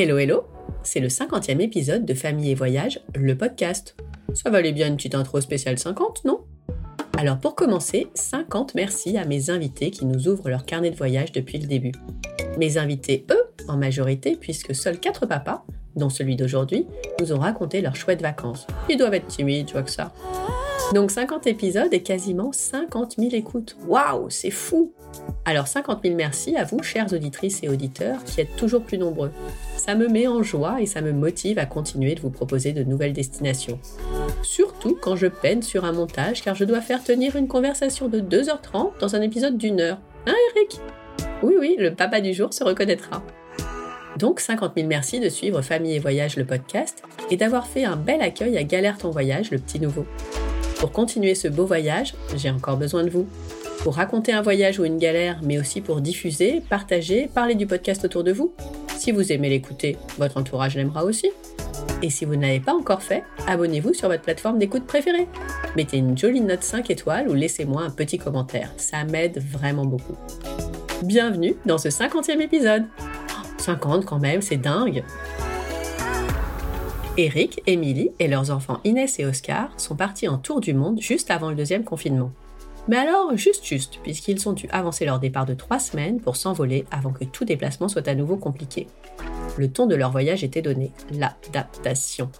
Hello hello, c'est le 50e épisode de Famille et Voyage, le podcast. Ça valait bien une petite intro spéciale 50, non? Alors pour commencer, 50 merci à mes invités qui nous ouvrent leur carnet de voyage depuis le début. Mes invités, eux, en majorité, puisque seuls 4 papas, dont celui d'aujourd'hui, nous ont raconté leurs chouettes vacances. Ils doivent être timides, je vois que ça. Donc 50 épisodes et quasiment 50 000 écoutes. Waouh, c'est fou Alors 50 000 merci à vous, chères auditrices et auditeurs, qui êtes toujours plus nombreux. Ça me met en joie et ça me motive à continuer de vous proposer de nouvelles destinations. Surtout quand je peine sur un montage car je dois faire tenir une conversation de 2h30 dans un épisode d'une heure. Hein Eric? Oui oui, le papa du jour se reconnaîtra. Donc 50 000 merci de suivre Famille et Voyage le podcast et d'avoir fait un bel accueil à Galère ton voyage le petit nouveau. Pour continuer ce beau voyage, j'ai encore besoin de vous. Pour raconter un voyage ou une galère, mais aussi pour diffuser, partager, parler du podcast autour de vous. Si vous aimez l'écouter, votre entourage l'aimera aussi. Et si vous ne l'avez pas encore fait, abonnez-vous sur votre plateforme d'écoute préférée. Mettez une jolie note 5 étoiles ou laissez-moi un petit commentaire. Ça m'aide vraiment beaucoup. Bienvenue dans ce 50e épisode. 50 quand même, c'est dingue. Eric, Émilie et leurs enfants Inès et Oscar sont partis en tour du monde juste avant le deuxième confinement. Mais alors, juste juste, puisqu'ils ont dû avancer leur départ de trois semaines pour s'envoler avant que tout déplacement soit à nouveau compliqué. Le ton de leur voyage était donné, l'adaptation.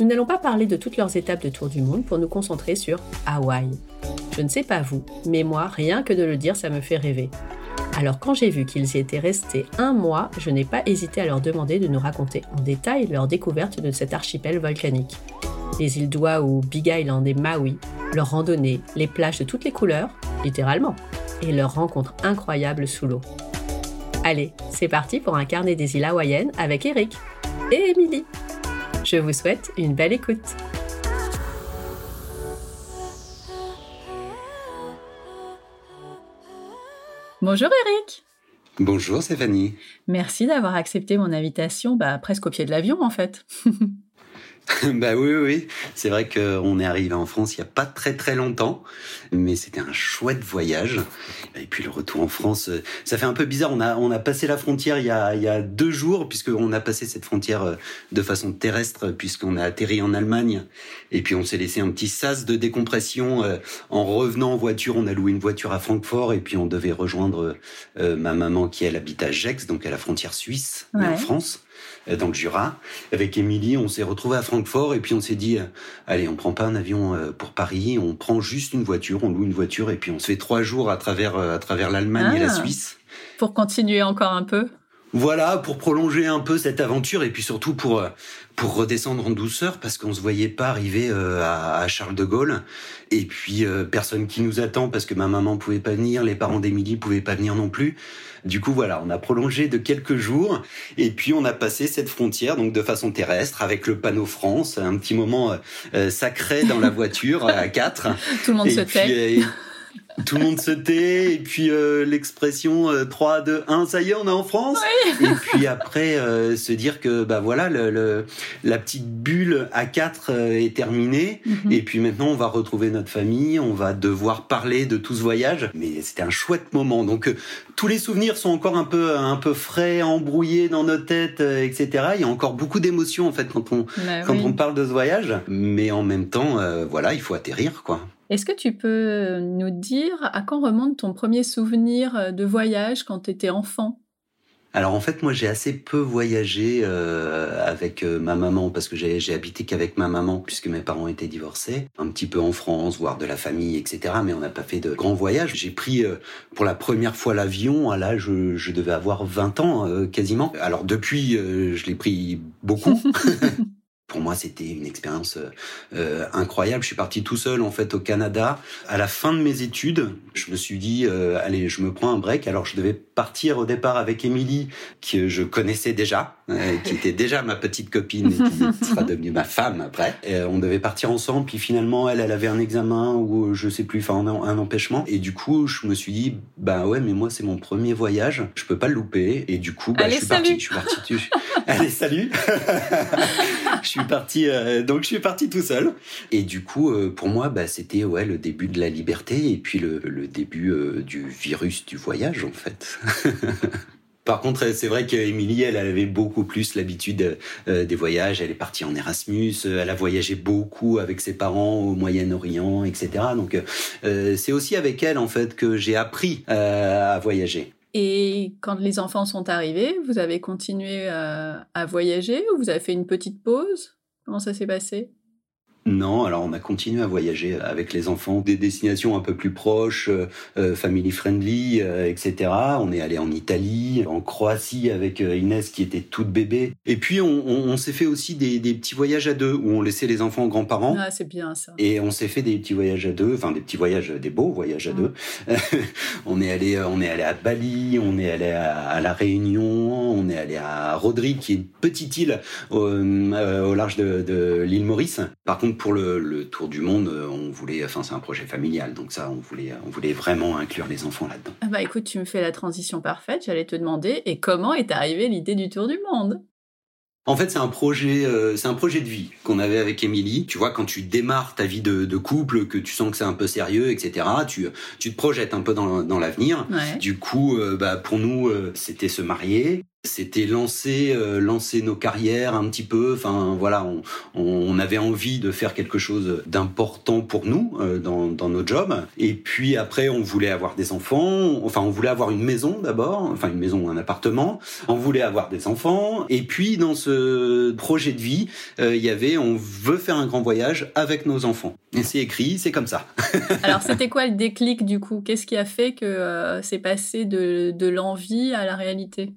Nous n'allons pas parler de toutes leurs étapes de tour du monde pour nous concentrer sur Hawaï. Je ne sais pas vous, mais moi, rien que de le dire, ça me fait rêver. Alors quand j'ai vu qu'ils y étaient restés un mois, je n'ai pas hésité à leur demander de nous raconter en détail leur découverte de cet archipel volcanique. Les îles d'Oahu, Big Island et Maui, leurs randonnées, les plages de toutes les couleurs, littéralement, et leurs rencontres incroyables sous l'eau. Allez, c'est parti pour un carnet des îles hawaïennes avec Eric et Émilie. Je vous souhaite une belle écoute. Bonjour Eric. Bonjour Stéphanie. Merci d'avoir accepté mon invitation, bah, presque au pied de l'avion en fait. bah oui, oui, c'est vrai qu'on est arrivé en France il n'y a pas très très longtemps, mais c'était un chouette voyage. Et puis le retour en France, euh, ça fait un peu bizarre. On a on a passé la frontière il y a il y a deux jours puisqu'on a passé cette frontière euh, de façon terrestre puisqu'on a atterri en Allemagne et puis on s'est laissé un petit sas de décompression euh, en revenant en voiture. On a loué une voiture à Francfort et puis on devait rejoindre ma maman qui elle habite à Gex, donc à la frontière suisse en France. Euh, dans le Jura. Avec Émilie, on s'est retrouvé à Francfort et puis on s'est dit, euh, allez, on prend pas un avion euh, pour Paris, on prend juste une voiture, on loue une voiture et puis on se fait trois jours à travers à travers l'Allemagne et la ah. Suisse. Pour continuer encore un peu. Voilà, pour prolonger un peu cette aventure et puis surtout pour pour redescendre en douceur parce qu'on se voyait pas arriver à, Charles de Gaulle et puis personne qui nous attend parce que ma maman pouvait pas venir, les parents d'Émilie pouvaient pas venir non plus. Du coup, voilà, on a prolongé de quelques jours et puis on a passé cette frontière donc de façon terrestre avec le panneau France, un petit moment euh, sacré dans la voiture à quatre. Tout le monde se tait. Euh, tout le monde se tait et puis euh, l'expression 3 2 1 ça y est on est en France. Et puis après euh, se dire que bah voilà le, la petite bulle à 4 euh, est terminée. Mhm. et puis maintenant on va retrouver notre famille on va devoir parler de tout ce voyage. Mais c'était un chouette moment. Donc tous les souvenirs sont encore un peu un peu frais embrouillés dans nos têtes etc il y a encore beaucoup d'émotions en fait quand on bah quand on parle de ce voyage. Mais en même temps voilà il faut atterrir quoi est-ce que tu peux nous dire à quand remonte ton premier souvenir de voyage quand tu étais enfant? Alors en fait, moi j'ai assez peu voyagé euh, avec euh, ma maman parce que j'ai habité qu'avec ma maman puisque mes parents étaient divorcés. Un petit peu en France, voir de la famille, etc. Mais on n'a pas fait de grands voyages. J'ai pris euh, pour la première fois l'avion à l'âge, je, je, devais avoir 20 ans quasiment. Alors depuis, je l'ai pris beaucoup. pour moi, c'était une expérience euh, euh, incroyable. Je suis parti tout seul en fait au Canada. À la fin de mes études, je me suis dit euh, allez, je me prends un break. Alors je devais partir au départ avec Émilie, que je connaissais déjà, qui était déjà ma petite copine et qui sera devenue ma femme après. Et on devait partir ensemble. Puis finalement, elle, elle avait un examen ou je sais plus, enfin un, empêchement. Et du coup, je me suis dit bah ouais, mais moi c'est mon premier voyage, je peux pas le louper. Et du coup, bah, je suis parti. Je suis parti. allez, salut. je suis parti, euh, donc je suis parti tout seul. Et du coup, euh, pour moi, bah, c'était ouais le début de la liberté et puis le, le début euh, du virus du voyage en fait. Par contre, c'est vrai qu'Émilie, elle avait beaucoup plus l'habitude des voyages. Elle est partie en Erasmus, elle a voyagé beaucoup avec ses parents au Moyen-Orient, etc. Donc, c'est aussi avec elle, en fait, que j'ai appris à voyager. Et quand les enfants sont arrivés, vous avez continué à voyager ou vous avez fait une petite pause? Comment ça s'est passé? Non, alors on a continué à voyager avec les enfants, des destinations un peu plus proches, euh, euh, family friendly, euh, etc. On est allé en Italie, en Croatie avec Inès qui était toute bébé. Et puis on, s'est fait aussi des, petits voyages à deux où on laissait les enfants aux grands-parents. Ah, c'est bien ça. Et on s'est fait des petits voyages à deux, enfin des petits voyages, des beaux voyages à deux. on est allé, on est allé à Bali, on est allé à, la Réunion, on est allé à Rodrigue, qui est une petite île au, large de, de l'île Maurice. Par contre pour le, tour du monde, euh, on voulait, enfin c'est un projet familial, donc ça, on voulait, on voulait vraiment inclure les enfants là-dedans. Ah bah écoute, tu me fais la transition parfaite. J'allais te demander, et comment est arrivée l'idée du tour du monde? En fait, c'est un projet, euh, c'est un projet de vie qu'on avait avec Émilie. Tu vois, quand tu démarres ta vie de, couple, que tu sens que c'est un peu sérieux, etc. Tu, tu te projettes un peu dans, dans l'avenir. Du coup, euh, bah pour nous, c'était se marier, c'était lancer euh, lancer nos carrières un petit peu. Enfin voilà on, on avait envie de faire quelque chose d'important pour nous euh, dans, dans nos jobs. Et puis après on voulait avoir des enfants. Enfin on voulait avoir une maison d'abord. Enfin une maison un appartement. On voulait avoir des enfants. Et puis dans ce projet de vie euh, il y avait on veut faire un grand voyage avec nos enfants. Et c'est écrit c'est comme ça. Alors c'était quoi le déclic du coup? Qu'est-ce qui a fait que c'est passé de, de l'envie à la réalité?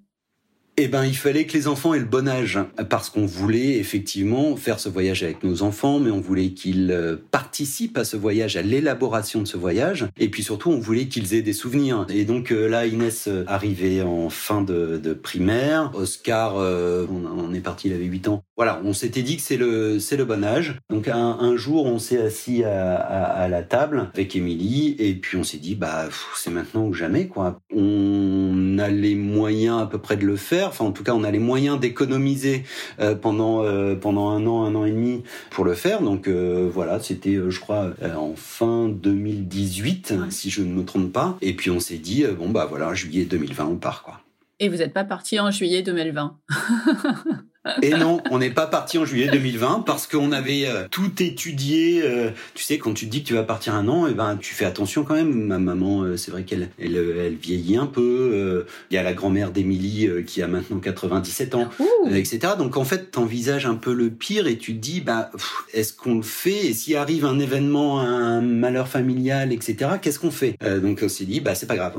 Eh ben, il fallait que les enfants aient le bon âge, parce qu'on voulait effectivement faire ce voyage avec nos enfants, mais on voulait qu'ils euh, participent à ce voyage, à l'élaboration de ce voyage, et puis surtout, on voulait qu'ils aient des souvenirs. Et donc euh, là, Inès euh, arrivait en fin de, primaire, Oscar, on, est parti, il avait 8 ans. Voilà, on s'était dit que c'est le c'est le bon âge. Donc un, un jour, on s'est assis à, à, à, la table avec Émilie, et puis on s'est dit bah c'est maintenant ou jamais quoi. On a les moyens à peu près de le faire Enfin, en tout cas, on a les moyens d'économiser euh, pendant euh, pendant un an, un an et demi pour le faire. Donc euh, voilà, c'était, je crois, en fin 2018, si je ne me trompe pas. Et puis on s'est dit bon bah voilà, juillet 2020, on part quoi. Et vous n'êtes pas parti en juillet 2020 Et non, on n'est pas parti en juillet 2020 parce qu'on avait euh, tout étudié. Euh, tu sais, quand tu te dis que tu vas partir un an, et eh ben tu fais attention quand même. Ma maman, euh, c'est vrai qu'elle elle, elle, vieillit un peu. Il y a la grand-mère d'Émilie qui a maintenant 97 ans, etc. Donc en fait, t'envisages un peu le pire et tu te dis, bah, est-ce qu'on le fait? Et s'il arrive un événement, un malheur familial, etc. Qu'est-ce qu'on fait? Donc on s'est dit, bah c'est pas grave.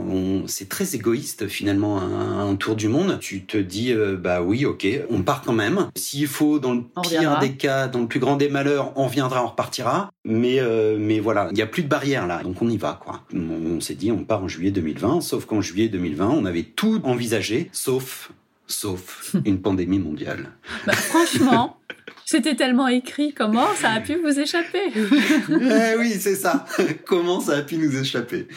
C'est très égoïste finalement un, un, tour du monde. Tu te dis, bah oui, ok, on part quand même. S'il faut, dans le pire des cas, dans le plus grand des malheurs, on viendra, on repartira. Mais, euh, mais voilà, il n'y a plus de barrière là, donc on y va quoi. On, s'est dit, on part en juillet 2020, sauf qu'en juillet 2020, on avait tout envisagé, sauf, sauf une pandémie mondiale. Bah, franchement. C'était tellement écrit, comment ça a pu vous échapper? Eh Oui, c'est ça. comment ça a pu nous échapper?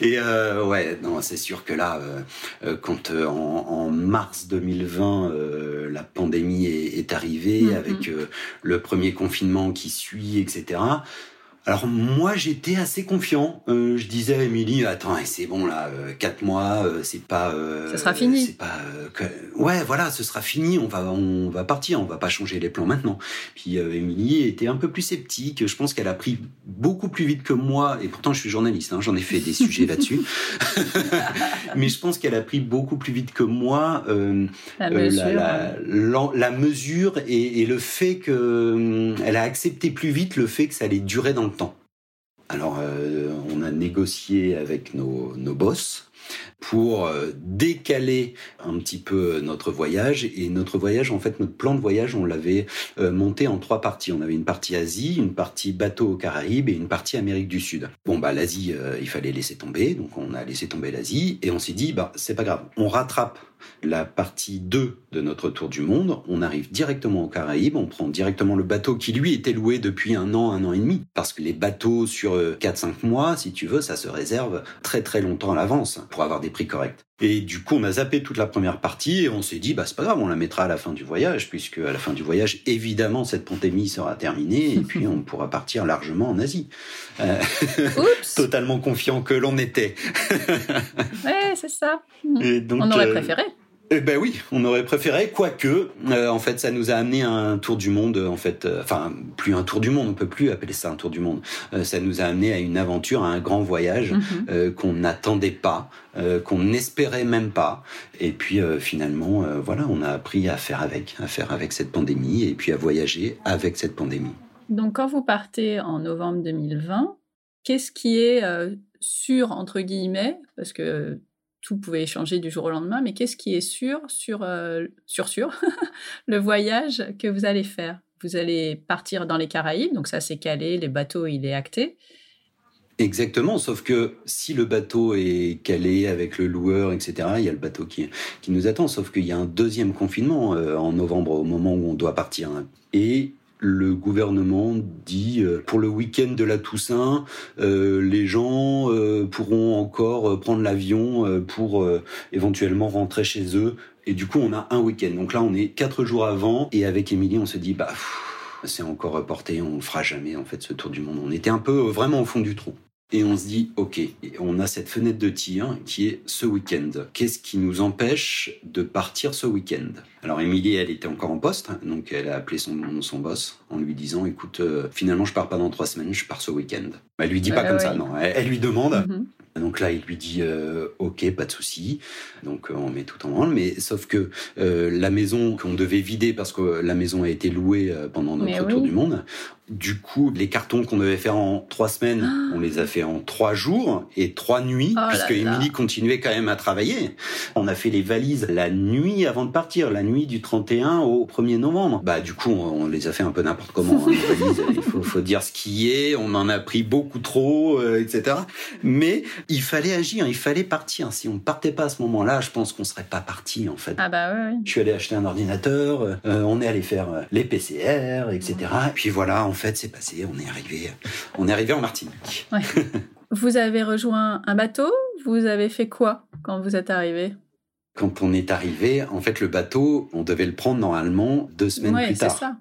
Et euh, ouais, non, c'est sûr que là, euh, euh quand euh, en, en, mars 2020, euh, la pandémie est, est arrivée mm-hmm. avec le premier confinement qui suit, etc. Alors moi j'étais assez confiant. Euh, je disais à Émilie, attends, c'est bon là, euh, quatre mois, euh, c'est pas. ça sera fini. C'est pas. Que... Ouais, voilà, ce sera fini. On va, on va partir. On va pas changer les plans maintenant. Puis Émilie était un peu plus sceptique. Je pense qu'elle a pris beaucoup plus vite que moi. Et pourtant je suis journaliste. Hein, J'en ai fait des sujets là-dessus. Mais je pense qu'elle a pris beaucoup plus vite que moi la mesure, la, la, la, mesure et, et le fait que elle a accepté plus vite le fait que ça allait durer dans le temps. Alors, euh, on a négocié avec nos, nos boss pour euh, décaler un petit peu notre voyage. Et notre voyage, en fait, notre plan de voyage, on l'avait euh, monté en trois parties. On avait une partie Asie, une partie bateau aux Caraïbes et une partie Amérique du Sud. Bon, bah l'Asie, il fallait laisser tomber, donc on a laissé tomber l'Asie et on s'est dit, bah c'est pas grave, on rattrape la partie 2 de notre tour du monde, on arrive directement aux Caraïbes, on prend directement le bateau qui lui était loué depuis un an, un an et demi. Parce que les bateaux sur 4-5 euh, mois, si tu veux, ça se réserve très très longtemps à l'avance avoir des prix corrects. Et du coup, on a zappé toute la première partie et on s'est dit, bah c'est pas grave, on la mettra à la fin du voyage, puisque à la fin du voyage, évidemment, cette pandémie sera terminée et puis on pourra partir largement en Asie. Euh, totalement confiant que l'on était. ouais, c'est ça. on aurait euh, préféré. Eh ben oui, on aurait préféré, quoique, euh, en fait, ça nous a amené à un tour du monde, en fait, euh, enfin, plus un tour du monde, on peut plus appeler ça un tour du monde. Euh, ça nous a amené à une aventure, à un grand voyage Mhm. qu'on n'attendait pas, qu'on n'espérait même pas. Et puis finalement, voilà, on a appris à faire avec, à faire avec cette pandémie, et puis à voyager avec cette pandémie. Donc, quand vous partez en novembre 2020, qu'est-ce qui est euh, sûr, entre guillemets, parce que tout pouvait changer du jour au lendemain, mais qu'est-ce qui est sûr sur, euh, sur, le voyage que vous allez faire? Vous allez partir dans les Caraïbes, donc ça c'est calé, les bateaux, il est acté. Exactement, sauf que si le bateau est calé avec le loueur, etc., il y a le bateau qui, qui nous attend, sauf qu'il y a un deuxième confinement euh, en novembre au moment où on doit partir. Et le gouvernement dit euh, pour le week-end de la Toussaint, euh, les gens euh, pourront encore prendre l'avion euh, pour euh, éventuellement rentrer chez eux. Et du coup, on a un week-end. Donc là, on est quatre jours avant. Et avec Émilie, on se dit, bah, c'est encore reporté, on ne fera jamais en fait ce tour du monde. On était un peu euh, vraiment au fond du trou. Et on se dit, ok, on a cette fenêtre de tir qui est ce week-end. Qu'est-ce qui nous empêche de partir ce week-end? Alors Émilie, elle était encore en poste, donc elle a appelé son, son boss en lui disant, écoute, euh, finalement je pars pas dans trois semaines, je pars ce week-end. Elle lui dit pas Ouais, comme ça, non. Elle, elle lui demande. Mhm. Donc là, il lui dit euh, OK, pas de souci. Donc euh, on met tout en branle, mais sauf que euh, la maison qu'on devait vider parce que la maison a été louée euh, pendant notre tour du monde. Du coup, les cartons qu'on devait faire en trois semaines, Ah. on les a fait en trois jours et trois nuits, Oh puisque. Émilie continuait quand même à travailler. On a fait les valises la nuit avant de partir, la nuit du 31 au 1er novembre. Bah du coup, on, on les a fait un peu n'importe comment. hein, les valises, il faut, faut dire ce qui est. On en a pris beaucoup trop, euh, etc. Mais il fallait agir, il fallait partir. Si on partait pas à ce moment-là, je pense qu'on serait pas parti en fait. Ah bah ouais. Je suis allé acheter un ordinateur, euh, on est allé faire euh, les PCR, etc. Et puis voilà, en fait, c'est passé. On est arrivé, on est arrivé en Martinique. Vous avez rejoint un bateau? Vous avez fait quoi quand vous êtes arrivé? Quand on est arrivé, en fait, le bateau, on devait le prendre normalement deux semaines Ouais, plus c'est tard. ça.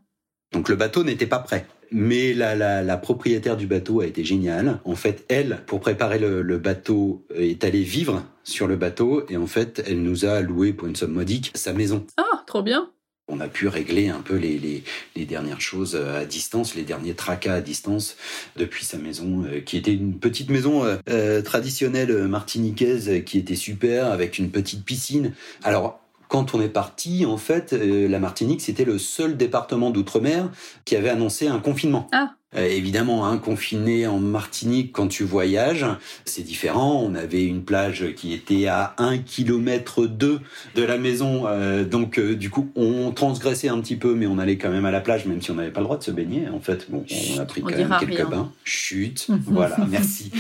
Donc le bateau n'était pas prêt. Mais la, la, la propriétaire du bateau a été géniale. En fait, elle, pour préparer le, le bateau, est allée vivre sur le bateau et en fait, elle nous a loué pour une somme modique sa maison. Ah, trop bien. On a pu régler un peu les, les, les dernières choses euh, à distance, les derniers tracas à distance depuis sa maison, euh, qui était une petite maison euh, euh, traditionnelle euh, martiniquaise euh, qui était super avec une petite piscine. Alors quand on est parti, en fait, euh, la Martinique, c'était le seul département d'outre-mer qui avait annoncé un confinement. Ah. Euh, évidemment, hein, confiné en Martinique quand tu voyages, c'est différent. On avait une plage qui était à 1 km 2 de la maison, euh, donc euh, du coup, on transgressait un petit peu, mais on allait quand même à la plage, même si on n'avait pas le droit de se baigner. En fait, bon, on a pris On quand même quelques rien. bains. Chut, voilà, merci.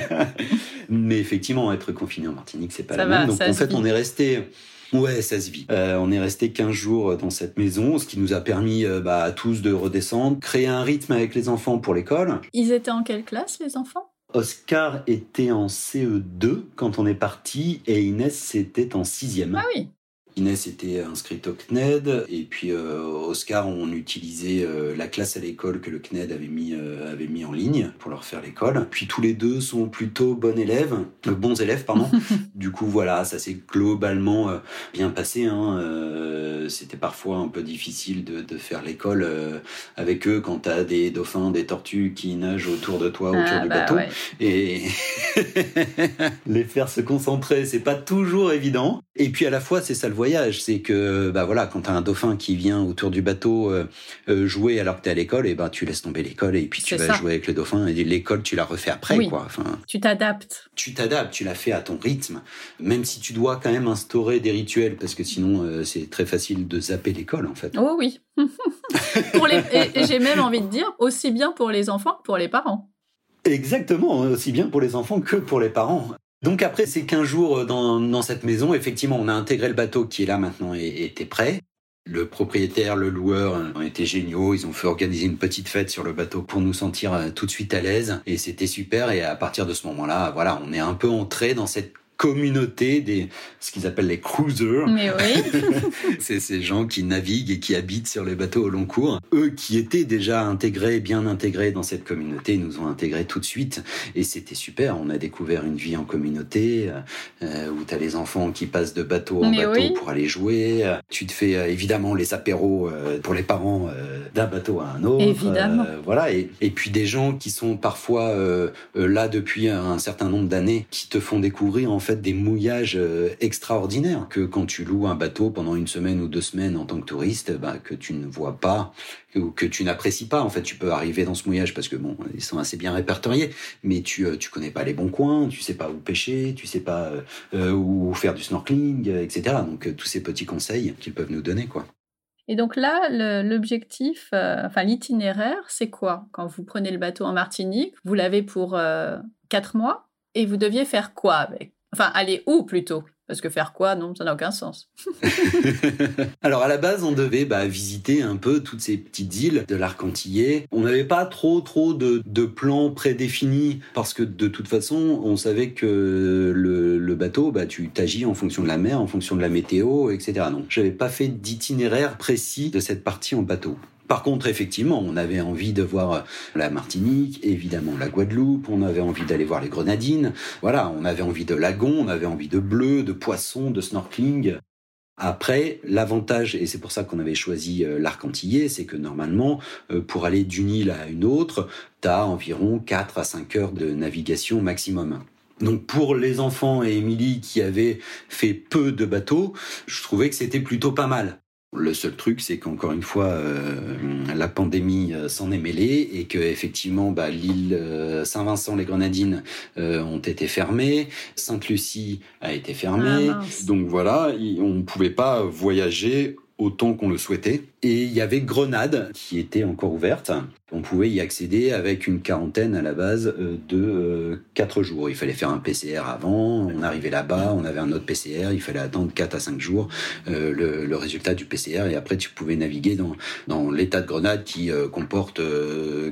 mais effectivement, être confiné en Martinique, c'est pas Ça la va, même. Donc en fait, on est resté. Ouais, ça se vit. Euh, on est resté 15 jours dans cette maison, ce qui nous a permis euh, bah, à tous de redescendre, créer un rythme avec les enfants pour l'école. Ils étaient en quelle classe, les enfants? Oscar était en CE2 quand on est parti et Inès était en sixième. Ah oui. Inès était inscrite au CNED et puis euh, Oscar on utilisait euh, la classe à l'école que le CNED avait mis euh, avait mis en ligne pour leur faire l'école. Puis tous les deux sont plutôt bons élèves, bons élèves pardon. du coup voilà ça s'est globalement bien passé. Hein. C'était parfois un peu difficile de, de faire l'école avec eux quand t'as des dauphins, des tortues qui nagent autour de toi, autour Ah, du bah bateau ouais. et les faire se concentrer, c'est pas toujours évident. Et puis à la fois, c'est ça le voyage, c'est que bah voilà, quand t'as un dauphin qui vient autour du bateau euh, euh, jouer alors que t'es à l'école, et ben tu laisses tomber l'école et puis tu vas ça. jouer avec le dauphin et l'école tu la refais après Oui. quoi. Enfin, Tu t'adaptes. tu t'adaptes, tu la fais à ton rythme, même si tu dois quand même instaurer des rituels parce que sinon euh, c'est très facile de zapper l'école en fait. Oh oui. pour les... Et, et j'ai même envie de dire, aussi bien pour les enfants que pour les parents. Exactement, aussi bien pour les enfants que pour les parents. Donc après ces 15 jours dans, dans cette maison, effectivement, on a intégré le bateau qui est là maintenant et et était prêt. Le propriétaire, le loueur ont été géniaux. Ils ont fait organiser une petite fête sur le bateau pour nous sentir euh, tout de suite à l'aise. Et c'était super. Et à partir de ce moment-là, voilà, on est un peu entré dans cette communauté des ce qu'ils appellent les cruisers. Mais oui. c'est ces gens qui naviguent et qui habitent sur les bateaux au long cours. Eux qui étaient déjà intégrés, bien intégrés dans cette communauté, nous ont intégrés tout de suite et c'était super. On a découvert une vie en communauté euh, où tu as les enfants qui passent de bateau en bateau pour aller jouer. Tu te fais euh, évidemment les apéros euh, pour les parents euh, d'un bateau à un autre. Évidemment. voilà et, et, puis des gens qui sont parfois là depuis un certain nombre d'années qui te font découvrir en fait des mouillages euh, extraordinaires que quand tu loues un bateau pendant une semaine ou deux semaines en tant que touriste, bah, que tu ne vois pas ou que tu n'apprécies pas. En fait, tu peux arriver dans ce mouillage parce que bon, ils sont assez bien répertoriés, mais tu euh, tu connais pas les bons coins, tu sais pas où pêcher, tu sais pas euh, où faire du snorkeling, etc. Donc tous ces petits conseils qu'ils peuvent nous donner, quoi. Et donc là, l'objectif, enfin l'itinéraire, c'est quoi? Quand vous prenez le bateau en Martinique, vous l'avez pour quatre mois et vous deviez faire quoi avec? Enfin, aller où plutôt? Parce que faire quoi? Non, ça n'a aucun sens. Alors à la base, on devait bah, visiter un peu toutes ces petites îles de l'arc antillais. On n'avait pas trop trop de, plans prédéfinis parce que de toute façon, on savait que le, le bateau, bah, tu t'agis en fonction de la mer, en fonction de la météo, etc. Non, j'avais pas fait d'itinéraire précis de cette partie en bateau. Par contre, effectivement, on avait envie de voir la Martinique, évidemment la Guadeloupe, on avait envie d'aller voir les Grenadines, voilà, on avait envie de lagons, on avait envie de bleu, de poissons, de snorkeling. Après, l'avantage, et c'est pour ça qu'on avait choisi euh, l'arc antillais, c'est que normalement, euh, pour aller d'une île à une autre, tu as environ 4 à 5 heures de navigation maximum. Donc pour les enfants et Émilie qui avaient fait peu de bateaux, je trouvais que c'était plutôt pas mal. Le seul truc, c'est qu'encore une fois, euh, la pandémie euh, s'en est mêlée et que effectivement, bah, l'île euh, Saint-Vincent-les-Grenadines ont été fermées, Sainte-Lucie a été fermée, ah, donc voilà, on ne pouvait pas voyager autant qu'on le souhaitait. Et il y avait Grenade qui était encore ouverte. On pouvait y accéder avec une quarantaine à la base euh, de euh, quatre jours. Il fallait faire un PCR avant, on arrivait là-bas, on avait un autre PCR, il fallait attendre 4 à 5 jours euh, le, le, résultat du PCR et après tu pouvais naviguer dans, dans l'état de Grenade qui comporte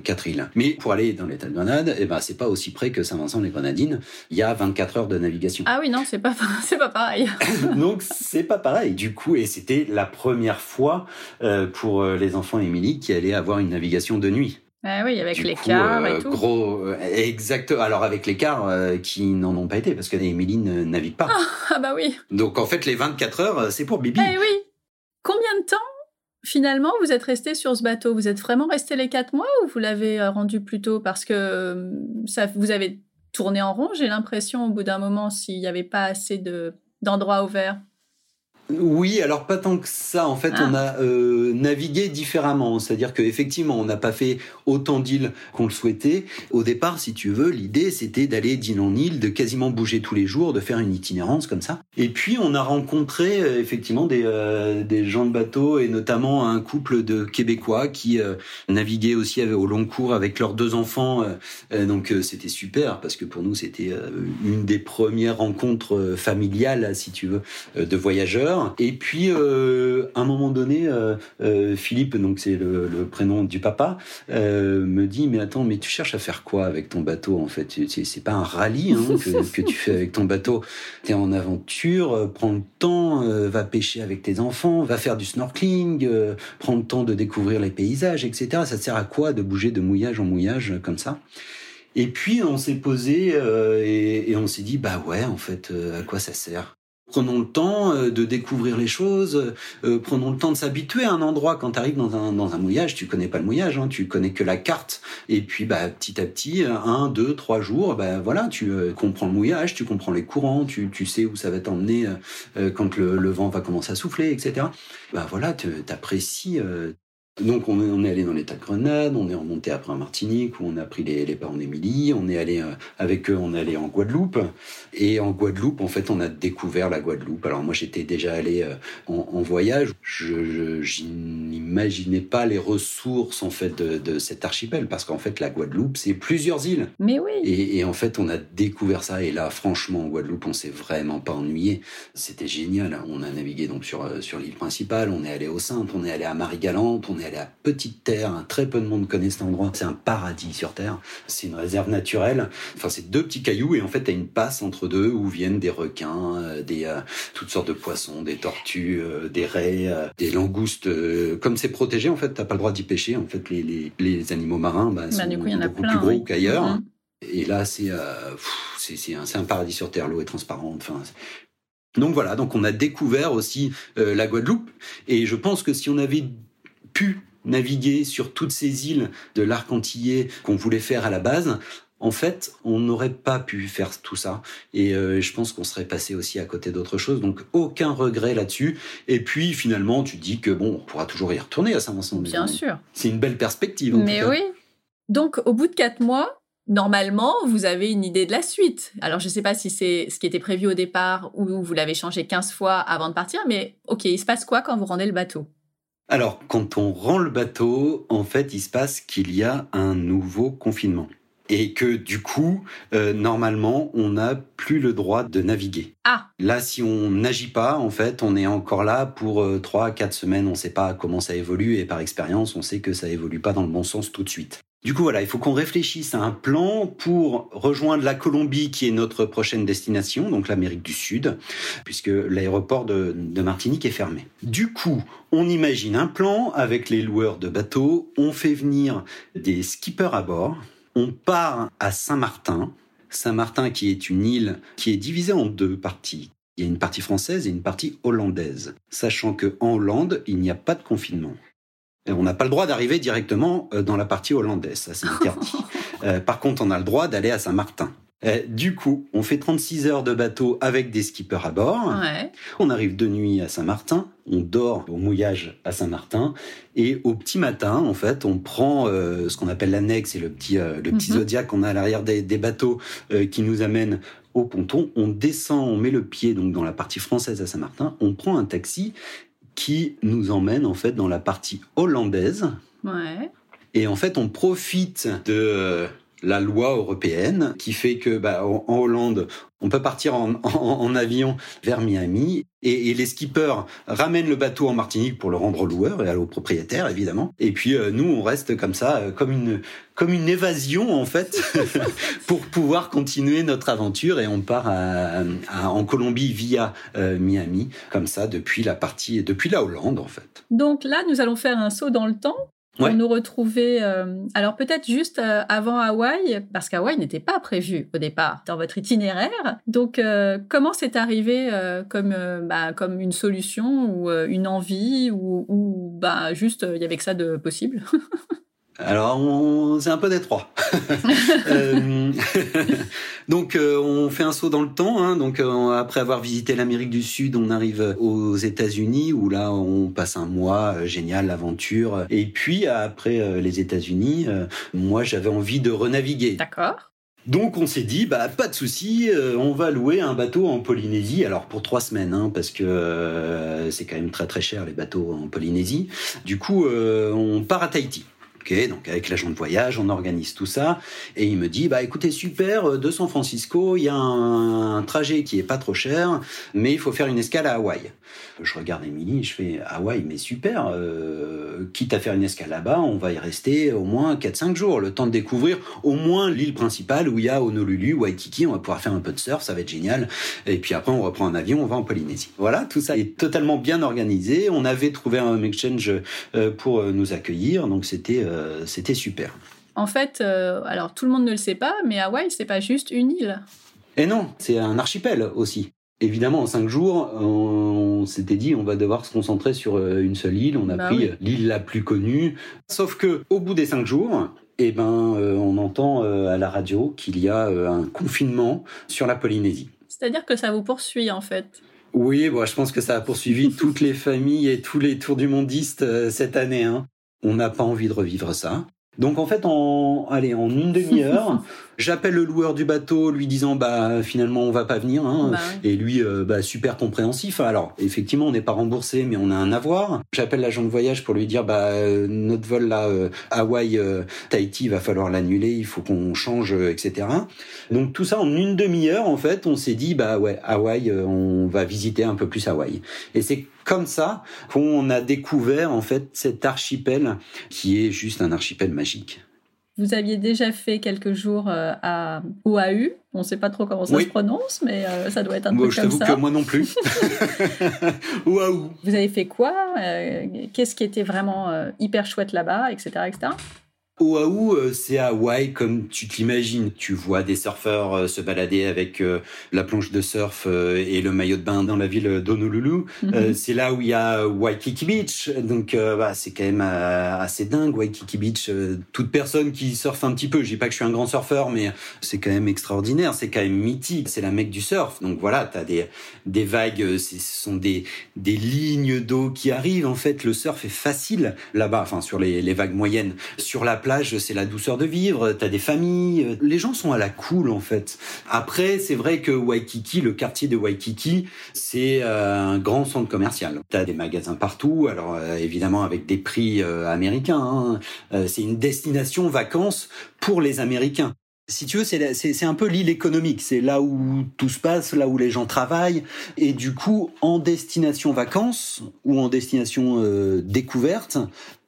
quatre îles. Mais pour aller dans l'état de Grenade, eh ben, c'est pas aussi près que Saint-Vincent-les-Grenadines. Il y a 24 heures de navigation. Ah oui, non, c'est pas, c'est pas pareil. Donc c'est pas pareil. Du coup, et c'était la première fois pour les enfants Émilie qui allaient avoir une navigation de nuit. Ah oui, avec l'écart et euh, tout. Gros, euh, exact. Alors avec l'écart euh, qui n'en ont pas été parce que Émilie ne navigue pas. Ah, bah oui. Donc en fait les 24 heures c'est pour Bibi. Eh oui. Combien de temps finalement vous êtes resté sur ce bateau? Vous êtes vraiment resté les 4 mois ou vous l'avez rendu plus tôt? Parce que ça vous avez tourné en rond J'ai l'impression au bout d'un moment s'il n'y avait pas assez de d'endroits ouverts. Oui, alors pas tant que ça. En fait, on ah. a euh, navigué différemment. C'est-à-dire qu'effectivement, on n'a pas fait autant d'îles qu'on le souhaitait. Au départ, si tu veux, l'idée, c'était d'aller d'île en île, de quasiment bouger tous les jours, de faire une itinérance comme ça. Et puis, on a rencontré euh, effectivement des, euh, des gens de bateau et notamment un couple de Québécois qui naviguaient aussi au long cours avec leurs deux enfants. donc, c'était super parce que pour nous, c'était une des premières rencontres familiales, si tu veux, de voyageurs. Et puis, euh, à un moment donné, euh, euh, Philippe, donc c'est le, prénom du papa, me dit mais attends, mais tu cherches à faire quoi avec ton bateau en fait? C'est pas un rallye hein, que, tu fais avec ton bateau. T'es en aventure, prends le temps, va pêcher avec tes enfants, va faire du snorkeling, prends le temps de découvrir les paysages, etc. Ça sert à quoi de bouger de mouillage en mouillage comme ça? Et puis on s'est posé et, et, on s'est dit bah ouais en fait à quoi ça sert? Prenons le temps euh, de découvrir les choses, euh, prenons le temps de s'habituer à un endroit. Quand tu arrives dans un, dans un mouillage, tu connais pas le mouillage, hein, tu connais que la carte. Et puis bah, petit à petit, un, deux, trois jours, bah, voilà, tu euh, comprends le mouillage, tu comprends les courants, tu, tu sais où ça va t'emmener quand le, le, vent va commencer à souffler, etc. Bah voilà, tu apprécies donc on est, allé dans l'état de Grenade, on est remonté après en Martinique où on a pris les, parents d'Émilie, on est allé euh, avec eux, on est allé en Guadeloupe et en Guadeloupe en fait on a découvert la Guadeloupe. Alors moi j'étais déjà allé euh, en, voyage, je, n'imaginais pas les ressources en fait de, cet archipel parce qu'en fait la Guadeloupe c'est plusieurs îles. Mais oui. Et, et, en fait on a découvert ça et là franchement en Guadeloupe on s'est vraiment pas ennuyé. C'était génial. On a navigué donc sur euh, sur l'île principale, on est allé au Sainte, on est allé à Marie-Galante, on est allé à Petite Terre, très peu de monde connaît cet endroit. C'est un paradis sur Terre. C'est une réserve naturelle. Enfin, c'est deux petits cailloux et en fait, t'as une passe entre deux où viennent des requins, euh, des euh, toutes sortes de poissons, des tortues, euh, des raies, des langoustes. comme c'est protégé, en fait, t'as pas le droit d'y pêcher. En fait, les, les, les animaux marins bah, bah, sont beaucoup plus gros qu'ailleurs. Mhm. Et là, c'est c'est un, un paradis sur Terre. L'eau est transparente. Enfin, donc voilà, donc on a découvert aussi la Guadeloupe, et je pense que si on avait pu naviguer sur toutes ces îles de l'arc antillais qu'on voulait faire à la base, en fait, on n'aurait pas pu faire tout ça. Et euh, je pense qu'on serait passé aussi à côté d'autres choses. Donc, aucun regret là-dessus. Et puis, finalement, tu dis que, bon, on pourra toujours y retourner à Saint-Vincent. Bien sûr. C'est une belle perspective. Mais oui. Donc, au bout de quatre mois, Normalement, vous avez une idée de la suite. Alors, je ne sais pas si c'est ce qui était prévu au départ ou vous l'avez changé 15 fois avant de partir, mais ok, il se passe quoi quand vous rendez le bateau? Alors, quand on rend le bateau, en fait, il se passe qu'il y a un nouveau confinement et que du coup, euh, normalement, on n'a plus le droit de naviguer. Ah. Là, si on n'agit pas, en fait, on est encore là pour euh, trois, quatre semaines. On ne sait pas comment ça évolue et par expérience, on sait que ça évolue pas dans le bon sens tout de suite. Du coup, voilà, il faut qu'on réfléchisse à un plan pour rejoindre la Colombie, qui est notre prochaine destination, donc l'Amérique du Sud, puisque l'aéroport de, de, Martinique est fermé. Du coup, on imagine un plan avec les loueurs de bateaux, on fait venir des skippers à bord, on part à Saint-Martin. Saint-Martin qui est une île qui est divisée en deux parties. Il y a une partie française et une partie hollandaise, sachant que en Hollande, il n'y a pas de confinement. On n'a pas le droit d'arriver directement euh, dans la partie hollandaise, ça c'est interdit. Euh, par contre, on a le droit d'aller à Saint-Martin. Euh, du coup, on fait 36 heures de bateau avec des skippers à bord. On arrive de nuit à Saint-Martin, on dort au mouillage à Saint-Martin et au petit matin, en fait, on prend euh, ce qu'on appelle l'annexe et le petit euh, le petit mhm. zodiac qu'on a à l'arrière des, bateaux qui nous amène au ponton. On descend, on met le pied donc dans la partie française à Saint-Martin. On prend un taxi qui nous emmène en fait dans la partie hollandaise. Et en fait, on profite de la loi européenne qui fait que bah, en, Hollande, on peut partir en, avion vers Miami et, les skippers ramènent le bateau en Martinique pour le rendre au loueur et au propriétaire évidemment. Et puis euh, nous, on reste comme ça, euh, comme une comme une évasion en fait, pour pouvoir continuer notre aventure et on part en Colombie via euh, Miami, comme ça depuis la partie depuis la Hollande en fait. Donc là, nous allons faire un saut dans le temps pour nous retrouver. Euh, alors peut-être juste euh, avant Hawaï, parce qu'Hawaï n'était pas prévu au départ dans votre itinéraire. Donc euh, comment c'est arrivé comme bah, comme une solution ou une envie ou, ou bah juste il y avait que ça de possible? Alors, c'est un peu détroit. euh, donc, euh, on fait un saut dans le temps. Hein. Donc, euh, après avoir visité l'Amérique du Sud, on arrive aux États-Unis où là, on passe un mois génial, l'aventure. Et puis, après les États-Unis, moi, j'avais envie de renaviguer. D'accord. Donc on s'est dit bah pas de souci, on va louer un bateau en Polynésie. Alors pour trois semaines, hein, parce que c'est quand même très très cher les bateaux en Polynésie. Du coup, on part à Tahiti. Ok, donc avec l'agent de voyage, on organise tout ça. Et il me dit, bah écoutez, super, euh, de San Francisco, il y a un, trajet qui est pas trop cher, mais il faut faire une escale à Hawaï. Je regarde Émilie, je fais Hawaï, mais super, euh, quitte à faire une escale là-bas, on va y rester au moins 4-5 jours, le temps de découvrir au moins l'île principale où il y a Honolulu, Waikiki, on va pouvoir faire un peu de surf, ça va être génial. Et puis après, on reprend un avion, on va en Polynésie. Voilà, tout ça est totalement bien organisé. On avait trouvé un exchange euh, pour nous accueillir, donc c'était euh, c'était super. En fait, euh, alors tout le monde ne le sait pas, mais Hawaï, c'est pas juste une île. Et non, c'est un archipel aussi. Évidemment, en cinq jours, on, s'était dit on va devoir se concentrer sur euh, une seule île. On a bah pris l'île la plus connue. Sauf que au bout des cinq jours, eh ben, on entend à la radio qu'il y a un confinement sur la Polynésie. C'est-à-dire que ça vous poursuit en fait. Oui, bon, je pense que ça a poursuivi toutes les familles et tous les tours du mondiste cette année. Hein on n'a pas envie de revivre ça. Donc en fait, en, allez, en une demi-heure, J'appelle le loueur du bateau, lui disant bah finalement on va pas venir, hein. bah et lui euh, bah super compréhensif. Alors effectivement on n'est pas remboursé, mais on a un avoir. J'appelle l'agent de voyage pour lui dire bah euh, notre vol là euh, Hawaï Tahiti va falloir l'annuler, il faut qu'on change, etc. Donc tout ça en une demi-heure en fait, on s'est dit bah ouais Hawaï, on va visiter un peu plus Hawaï. Et c'est comme ça qu'on a découvert en fait cet archipel qui est juste un archipel magique. Vous aviez déjà fait quelques jours euh, à Oahu. On ne sait pas trop comment ça se prononce, mais euh, ça doit être un peu comme ça. Je t'avoue que moi non plus. Oahu. Vous avez fait quoi euh, Qu'est-ce qui était vraiment hyper chouette là-bas, etc., etc. Oahu, euh, c'est Hawaï comme tu t'imagines. Tu vois des surfeurs euh, se balader avec euh, la planche de surf et le maillot de bain dans la ville d'Honolulu. Mhm. c'est là où il y a Waikiki Beach. Donc bah, c'est quand même assez dingue Waikiki Beach. toute personne qui surfe un petit peu, je dis pas que je suis un grand surfeur, mais c'est quand même extraordinaire. C'est quand même mythique. C'est la mecque du surf. Donc voilà, t'as des des vagues. Ce sont des des lignes d'eau qui arrivent. En fait, le surf est facile là-bas. Enfin sur les, les vagues moyennes. Sur la plage c'est la douceur de vivre, t'as des familles, les gens sont à la cool en fait. Après, c'est vrai que Waikiki, le quartier de Waikiki, c'est euh, un grand centre commercial. T'as des magasins partout, alors euh, évidemment avec des prix euh, américains. Hein. c'est une destination vacances pour les Américains. Si tu veux, c'est un peu l'île économique. C'est là où tout se passe, là où les gens travaillent. Et du coup, en destination vacances ou en destination découverte,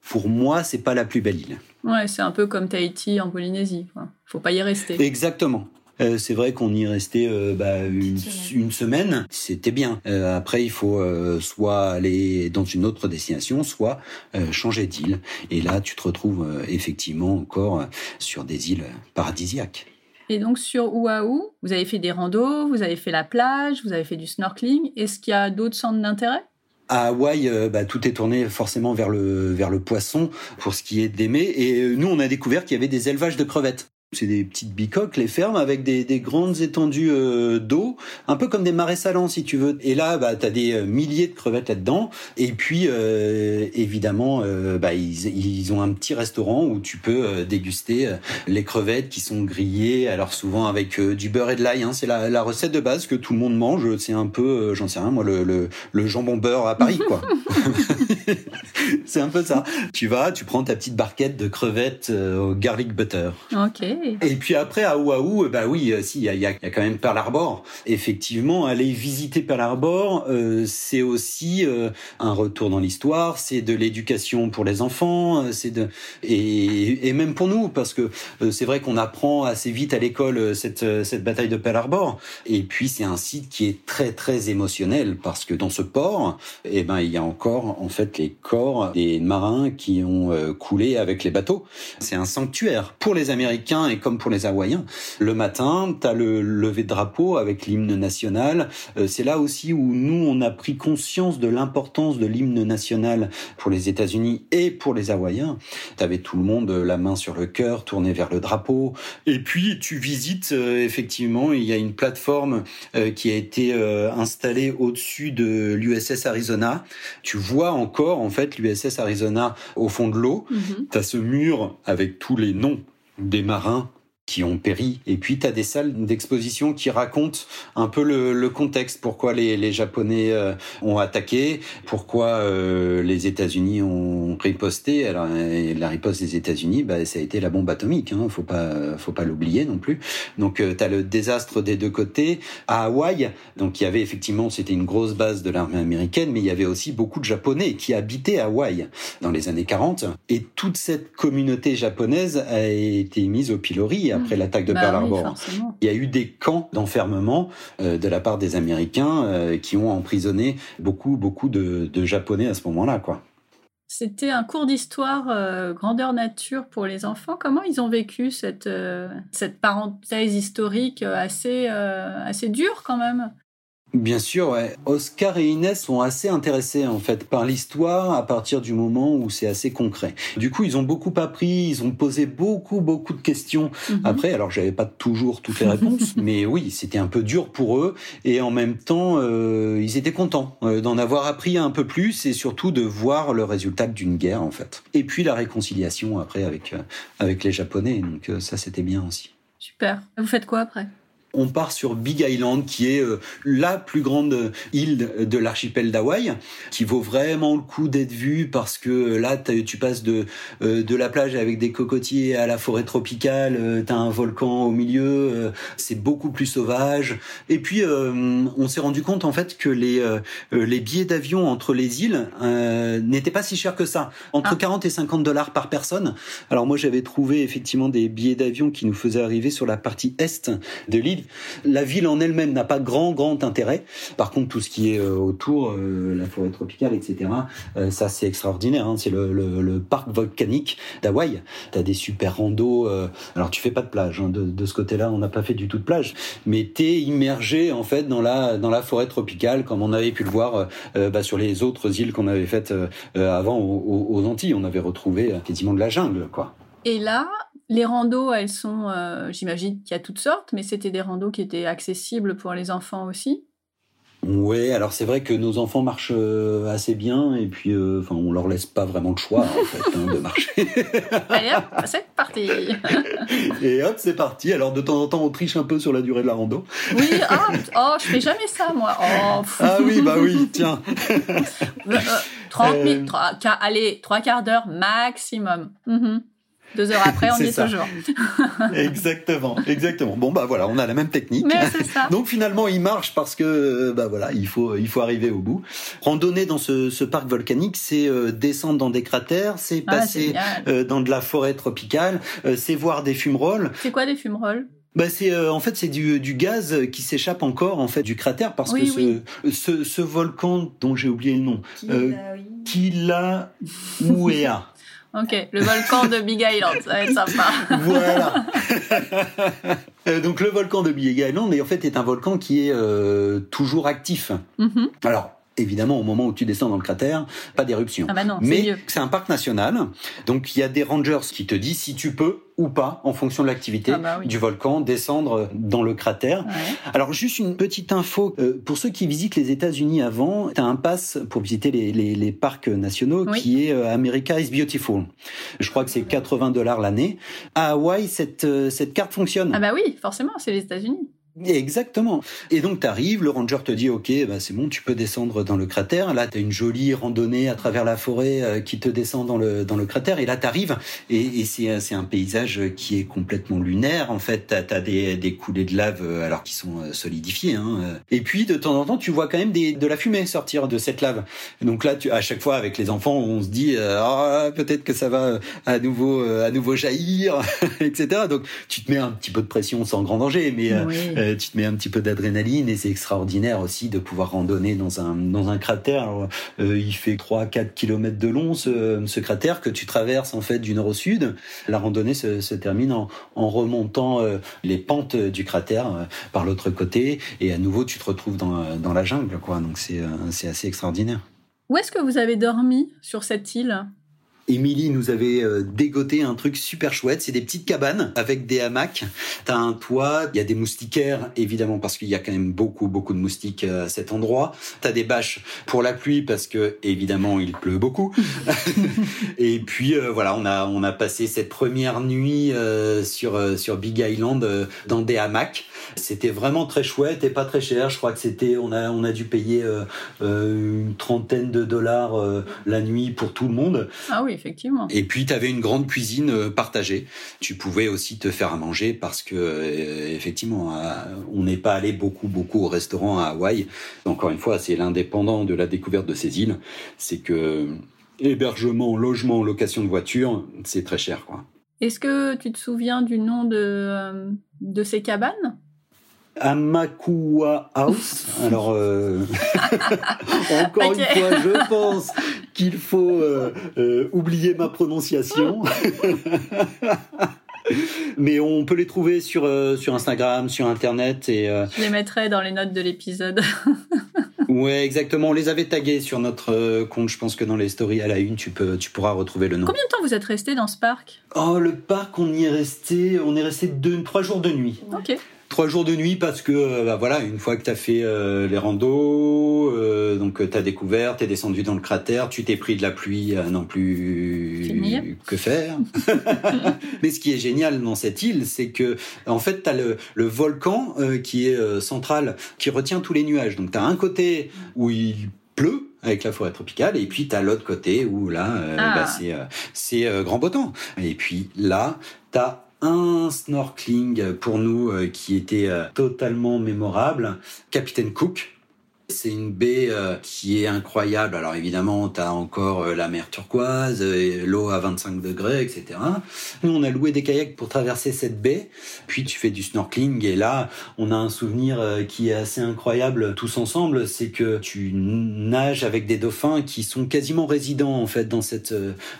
pour moi, c'est pas la plus belle île. Ouais, c'est un peu comme Tahiti en Polynésie. Quoi. Faut pas y rester. Exactement. Euh, c'est vrai qu'on y restait euh, bah, une, semaine, c'était bien. Euh, après, il faut soit aller dans une autre destination, soit changer d'île. Et là, tu te retrouves effectivement encore sur des îles paradisiaques. Et donc sur Oahu, vous avez fait des randos, vous avez fait la plage, vous avez fait du snorkeling. Est-ce qu'il y a d'autres centres d'intérêt? À Hawaï, euh, bah, tout est tourné forcément vers le vers le poisson pour ce qui est d'aimer. Et euh, nous, on a découvert qu'il y avait des élevages de crevettes. C'est des petites bicoques, les fermes, avec des, des grandes étendues euh, d'eau, un peu comme des marais salants, si tu veux. Et là, bah, tu as des euh, milliers de crevettes là-dedans. Et puis, euh, évidemment, bah, ils, ils, ont un petit restaurant où tu peux déguster les crevettes qui sont grillées, alors souvent avec du beurre et de l'ail. Hein. C'est la, la, recette de base que tout le monde mange. C'est un peu, j'en sais rien, moi, le, le, le jambon beurre à Paris, quoi. c'est un peu ça. Tu vas, tu prends ta petite barquette de crevettes au garlic butter. Ok. Et puis après à Oahu, bah oui, euh, si il y a, y a, quand même Pearl Harbor. Effectivement, aller visiter Pearl Harbor, euh, c'est aussi euh, un retour dans l'histoire, c'est de l'éducation pour les enfants, c'est de et, et, même pour nous parce que c'est vrai qu'on apprend assez vite à l'école cette cette bataille de Pearl Harbor. Et puis c'est un site qui est très très émotionnel parce que dans ce port, eh ben il y a encore en fait les corps des marins qui ont coulé avec les bateaux. C'est un sanctuaire pour les Américains et comme pour les Hawaïens. Le matin, tu as le lever de drapeau avec l'hymne national. Euh, c'est là aussi où nous, on a pris conscience de l'importance de l'hymne national pour les États-Unis et pour les Hawaïens. Tu avais tout le monde euh, la main sur le cœur, tourné vers le drapeau. Et puis, tu visites, euh, effectivement, il y a une plateforme qui a été installée au-dessus de l'USS Arizona. Tu vois encore, en fait, l'USS Arizona au fond de l'eau. Mm-hmm. Tu as ce mur avec tous les noms des marins qui ont péri. Et puis, tu as des salles d'exposition qui racontent un peu le, le contexte, pourquoi les, les Japonais euh, ont attaqué, pourquoi euh, les États-Unis ont riposté. Alors, la riposte des États-Unis, bah, ça a été la bombe atomique, hein, faut pas, faut pas l'oublier non plus. Donc, euh, tu as le désastre des deux côtés. À Hawaï, donc il y avait effectivement, c'était une grosse base de l'armée américaine, mais il y avait aussi beaucoup de Japonais qui habitaient Hawaï dans les années 40. Et toute cette communauté japonaise a été mise au pilori après l'attaque de bah Pearl Harbor. il y a eu des camps d'enfermement euh, de la part des Américains euh, qui ont emprisonné beaucoup, beaucoup de, Japonais à ce moment-là, quoi. C'était un cours d'histoire euh, grandeur nature pour les enfants. Comment ils ont vécu cette, cette parenthèse historique assez, assez dure quand même? Bien sûr, ouais. Oscar et Inès sont assez intéressés en fait par l'histoire à partir du moment où c'est assez concret. Du coup, ils ont beaucoup appris, ils ont posé beaucoup beaucoup de questions. Mhm. Après, alors j'avais pas toujours toutes les réponses, mais oui, c'était un peu dur pour eux et en même temps, euh, ils étaient contents euh, d'en avoir appris un peu plus et surtout de voir le résultat d'une guerre en fait. Et puis la réconciliation après avec euh, avec les Japonais, donc ça c'était bien aussi. Super. Vous faites quoi après? On part sur Big Island, qui est euh, la plus grande île de l'archipel d'Hawaï, qui vaut vraiment le coup d'être vue parce que là, tu passes de, de la plage avec des cocotiers à la forêt tropicale, tu as un volcan au milieu, c'est beaucoup plus sauvage. Et puis, on s'est rendu compte en fait que les, les billets d'avion entre les îles n'étaient pas si chers que ça, entre 40 ah. et 50 dollars par personne. Alors moi, j'avais trouvé effectivement des billets d'avion qui nous faisaient arriver sur la partie est de l'île. La ville en elle-même n'a pas grand grand intérêt. Par contre, tout ce qui est euh, autour, euh, la forêt tropicale, etc., euh, ça c'est extraordinaire. Hein. C'est le, parc volcanique d'Hawaï. T'as des super randos. alors tu fais pas de plage hein. de, ce côté-là. On n'a pas fait du tout de plage, mais t'es immergé en fait dans la dans la forêt tropicale, comme on avait pu le voir bah, sur les autres îles qu'on avait faites avant aux, aux, Antilles. On avait retrouvé quasiment de la jungle, quoi. Et là, les randos, elles sont, euh, j'imagine qu'il y a toutes sortes, mais c'était des randos qui étaient accessibles pour les enfants aussi. Ouais, alors c'est vrai que nos enfants marchent euh, assez bien et puis euh, enfin on leur laisse pas vraiment le choix en fait hein, de marcher. Allez hop, c'est parti. et hop, c'est parti. Alors de temps en temps on triche un peu sur la durée de la rando. Oui, ah, oh, je fais jamais ça moi. Oh, ah oui, bah oui, tiens. 30 minutes, allez, trois quarts d'heure maximum. Mhm. Deux heures après, on y est toujours. exactement, exactement. Bon bah voilà, on a la même technique. Mais c'est ça. Donc finalement, il marche parce que bah voilà, il faut il faut arriver au bout. Randonner dans ce, ce parc volcanique, c'est euh, descendre dans des cratères, c'est ah, passer euh, dans de la forêt tropicale, euh, c'est voir des fumerolles. C'est quoi des fumerolles? Bah c'est en fait c'est du, du gaz qui s'échappe encore en fait du cratère parce que ce, ce, ce volcan dont j'ai oublié le nom Kilauea Ok, le volcan de Big Island, ça va être sympa. voilà. Euh, donc le volcan de Big Island, en fait, est un volcan qui est euh, toujours actif. Mm-hmm. Alors, évidemment, au moment où tu descends dans le cratère, pas d'éruption. Ah bah non, Mais c'est un parc national, donc il y a des rangers qui te disent si tu peux ou pas, en fonction de l'activité ah bah du volcan, descendre dans le cratère. Alors juste une petite info, euh, pour ceux qui visitent les États-Unis avant, tu as un pass pour visiter les, les, les parcs nationaux qui est euh, America is Beautiful. Je crois que c'est 80 dollars l'année. À Hawaï, cette, euh, cette carte fonctionne. Ah bah oui, forcément, c'est les États-Unis. Exactement. Et donc tu arrives, le ranger te dit ok, bah c'est bon, tu peux descendre dans le cratère. Là, tu as une jolie randonnée à travers la forêt euh, qui te descend dans le dans le cratère. Et là, tu arrives et, et c'est c'est un paysage qui est complètement lunaire. En fait, tu as, des des coulées de lave euh, alors qui sont euh, solidifiées. Hein. Et puis de temps en temps, tu vois quand même des de la fumée sortir de cette lave. Donc là, tu à chaque fois avec les enfants, on se dit ah peut-être que ça va à nouveau à nouveau jaillir, etc. Donc tu te mets un petit peu de pression sans grand danger, mais euh, tu te mets un petit peu d'adrénaline et c'est extraordinaire aussi de pouvoir randonner dans un dans un cratère. Euh, il fait 3 4 km de long ce, cratère que tu traverses en fait du nord au sud. La randonnée se, termine en, remontant euh, les pentes du cratère par l'autre côté et à nouveau tu te retrouves dans, dans la jungle quoi. Donc c'est assez extraordinaire. Où est-ce que vous avez dormi sur cette île? Émilie nous avait euh, dégoté un truc super chouette. C'est des petites cabanes avec des hamacs. T'as un toit, il y a des moustiquaires, évidemment, parce qu'il y a quand même beaucoup, beaucoup de moustiques euh, à cet endroit. T'as des bâches pour la pluie parce que, évidemment, il pleut beaucoup. et puis, euh, voilà, on a, on a passé cette première nuit sur, sur Big Island dans des hamacs. C'était vraiment très chouette et pas très cher. Je crois que c'était, on a, on a dû payer une trentaine de dollars la nuit pour tout le monde. Ah oui effectivement. Et puis, tu avais une grande cuisine euh, partagée. Tu pouvais aussi te faire à manger parce que, euh, effectivement, on n'est pas allé beaucoup, beaucoup au restaurant à Hawaï. Encore une fois, c'est l'indépendant de la découverte de ces îles. C'est que hébergement, logement, location de voiture, c'est très cher, quoi. Est-ce que tu te souviens du nom de, euh, de ces cabanes? Amakua House. Alors, encore une fois, je pense qu'il faut euh, euh, oublier ma prononciation. Mais on peut les trouver sur, euh, sur Instagram, sur Internet. Et, Je les mettrai dans les notes de l'épisode. ouais, exactement. On les avait tagués sur notre compte. Je pense que dans les stories à la une, tu, peux, tu pourras retrouver le nom. Combien de temps vous êtes resté dans ce parc? Oh, le parc, on y est resté, on est resté deux, trois jours de nuit. Ok Trois jours de nuit parce que euh, bah, voilà, une fois que tu as fait euh, les randos, euh, donc tu as découvert, tu es descendu dans le cratère, tu t'es pris de la pluie à non plus Finir. que faire. Mais ce qui est génial dans cette île, c'est que en fait tu as le, le volcan euh, qui est euh, central, qui retient tous les nuages. Donc tu as un côté où il pleut avec la forêt tropicale et puis tu as l'autre côté où là euh, Ah. bah, c'est euh, c'est euh, grand beau temps. Et puis là, tu as un snorkeling pour nous euh, qui était euh, totalement mémorable, Capitaine Cook. C'est une baie euh, qui est incroyable. Alors évidemment, tu as encore la mer turquoise, l'eau à 25 degrés, etc. Nous, on a loué des kayaks pour traverser cette baie. Puis tu fais du snorkeling et là, on a un souvenir qui est assez incroyable tous ensemble. C'est que tu nages avec des dauphins qui sont quasiment résidents en fait dans cette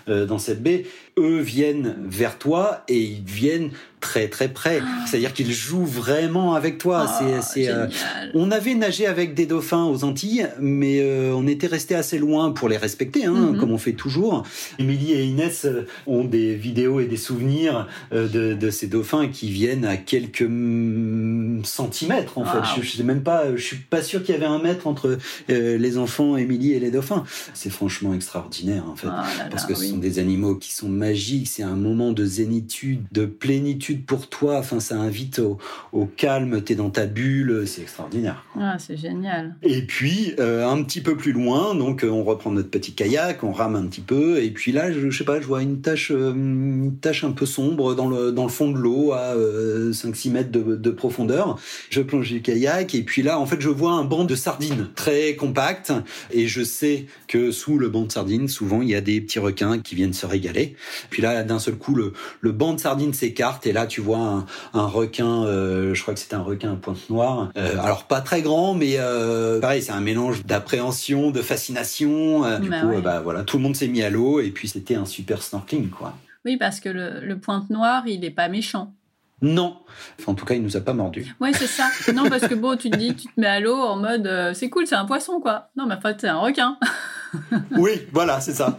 dans cette baie. Eux viennent vers toi et ils viennent très très près. C'est-à-dire qu'ils jouent vraiment avec toi. Ah, c'est euh, on avait nagé avec des dauphins aux Antilles, mais euh, on était resté assez loin pour les respecter, hein, Mhm. comme on fait toujours. Émilie et Inès euh, ont des vidéos et des souvenirs euh, de, de ces dauphins qui viennent à quelques centimètres, en Wow. fait. Je, je sais même pas, je suis pas sûr qu'il y avait un mètre entre euh, les enfants, Émilie et les dauphins. C'est franchement extraordinaire, en fait. Ah là Parce là, que ce sont des animaux qui sont magiques, c'est un moment de zénitude, de plénitude pour toi. Enfin, ça invite au, au calme, t'es dans ta bulle, c'est extraordinaire. Ah, c'est génial. Et puis euh, un petit peu plus loin, donc euh, on reprend notre petit kayak, on rame un petit peu, et puis là, je, je sais pas, je vois une tache, euh, une tache un peu sombre dans le dans le fond de l'eau à 5-6 mètres de, de profondeur. Je plonge du kayak, et puis là, en fait, je vois un banc de sardines très compact, et je sais que sous le banc de sardines, souvent il y a des petits requins qui viennent se régaler. Puis là, d'un seul coup, le, le banc de sardines s'écarte, et là, tu vois un, un requin, euh, je crois que c'était un requin à pointe noire. Euh, alors pas très grand, mais euh, pareil, c'est un mélange d'appréhension, de fascination. Du Bah coup, ouais. bah voilà, tout le monde s'est mis à l'eau, et puis c'était un super snorkeling, quoi. Oui, parce que le, le pointe noir, il est pas méchant. Non, enfin, en tout cas, il nous a pas mordu. Ouais, c'est ça. Non, parce que bon, tu te dis, tu te mets à l'eau en mode, euh, c'est cool, c'est un poisson, quoi. Non, mais en fait, c'est un requin. oui, voilà, c'est ça.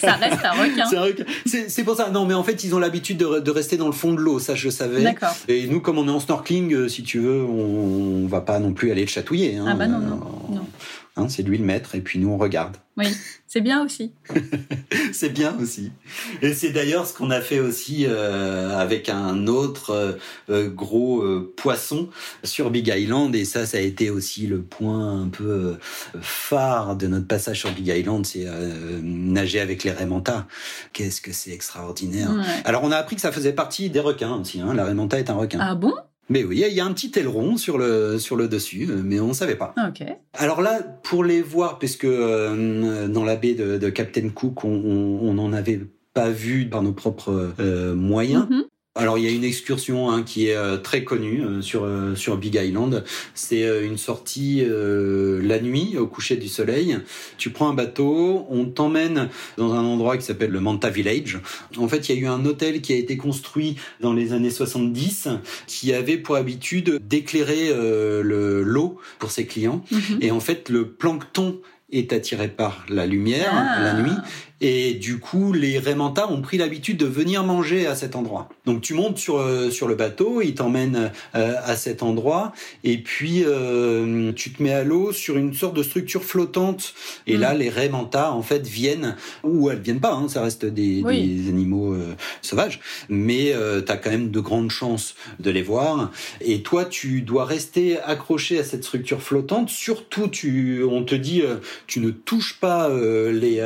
Ça reste un requin. C'est pour ça. Non, mais en fait, ils ont l'habitude de, re- de rester dans le fond de l'eau. Ça, je savais. D'accord. Et nous, comme on est en snorkeling, euh, si tu veux, on, on va pas non plus aller le chatouiller. Hein. Ah bah non, non, Euh, non. Hein, c'est lui le maître, et puis nous, on regarde. Oui, c'est bien aussi. C'est bien aussi. Et c'est d'ailleurs ce qu'on a fait aussi euh, avec un autre euh, euh, gros euh, poisson sur Big Island. Et ça, ça a été aussi le point un peu euh, phare de notre passage sur Big Island, c'est euh, nager avec les Raymanta. Qu'est-ce que c'est extraordinaire. Ouais. Alors on a appris que ça faisait partie des requins aussi. Hein. La Raymanta est un requin. Ah bon? Mais oui, il y a un petit aileron sur le sur le dessus, euh, mais on savait pas. Ah, Ok. Alors là, pour les voir, puisque euh, dans la baie de, de Captain Cook, on, on, on en avait pas vu par nos propres euh, moyens. Mhm. Alors il y a une excursion hein, qui est euh, très connue euh, sur euh, sur Big Island. C'est euh, une sortie euh, la nuit au coucher du soleil. Tu prends un bateau, on t'emmène dans un endroit qui s'appelle le Manta Village. En fait, il y a eu un hôtel qui a été construit dans les années 70 qui avait pour habitude d'éclairer euh, le- l'eau pour ses clients. Mhm. Et en fait, le plancton est attiré par la lumière Ah. la nuit. Et du coup, les Raymanta ont pris l'habitude de venir manger à cet endroit. Donc tu montes sur, euh, sur le bateau, ils t'emmènent euh, à cet endroit, et puis euh, tu te mets à l'eau sur une sorte de structure flottante. Et là, les Raymanta, en fait, viennent, ou elles viennent pas, hein, ça reste des, Oui. des animaux sauvages, mais tu as quand même de grandes chances de les voir. Et toi, tu dois rester accroché à cette structure flottante. Surtout, tu, on te dit, tu ne touches pas les,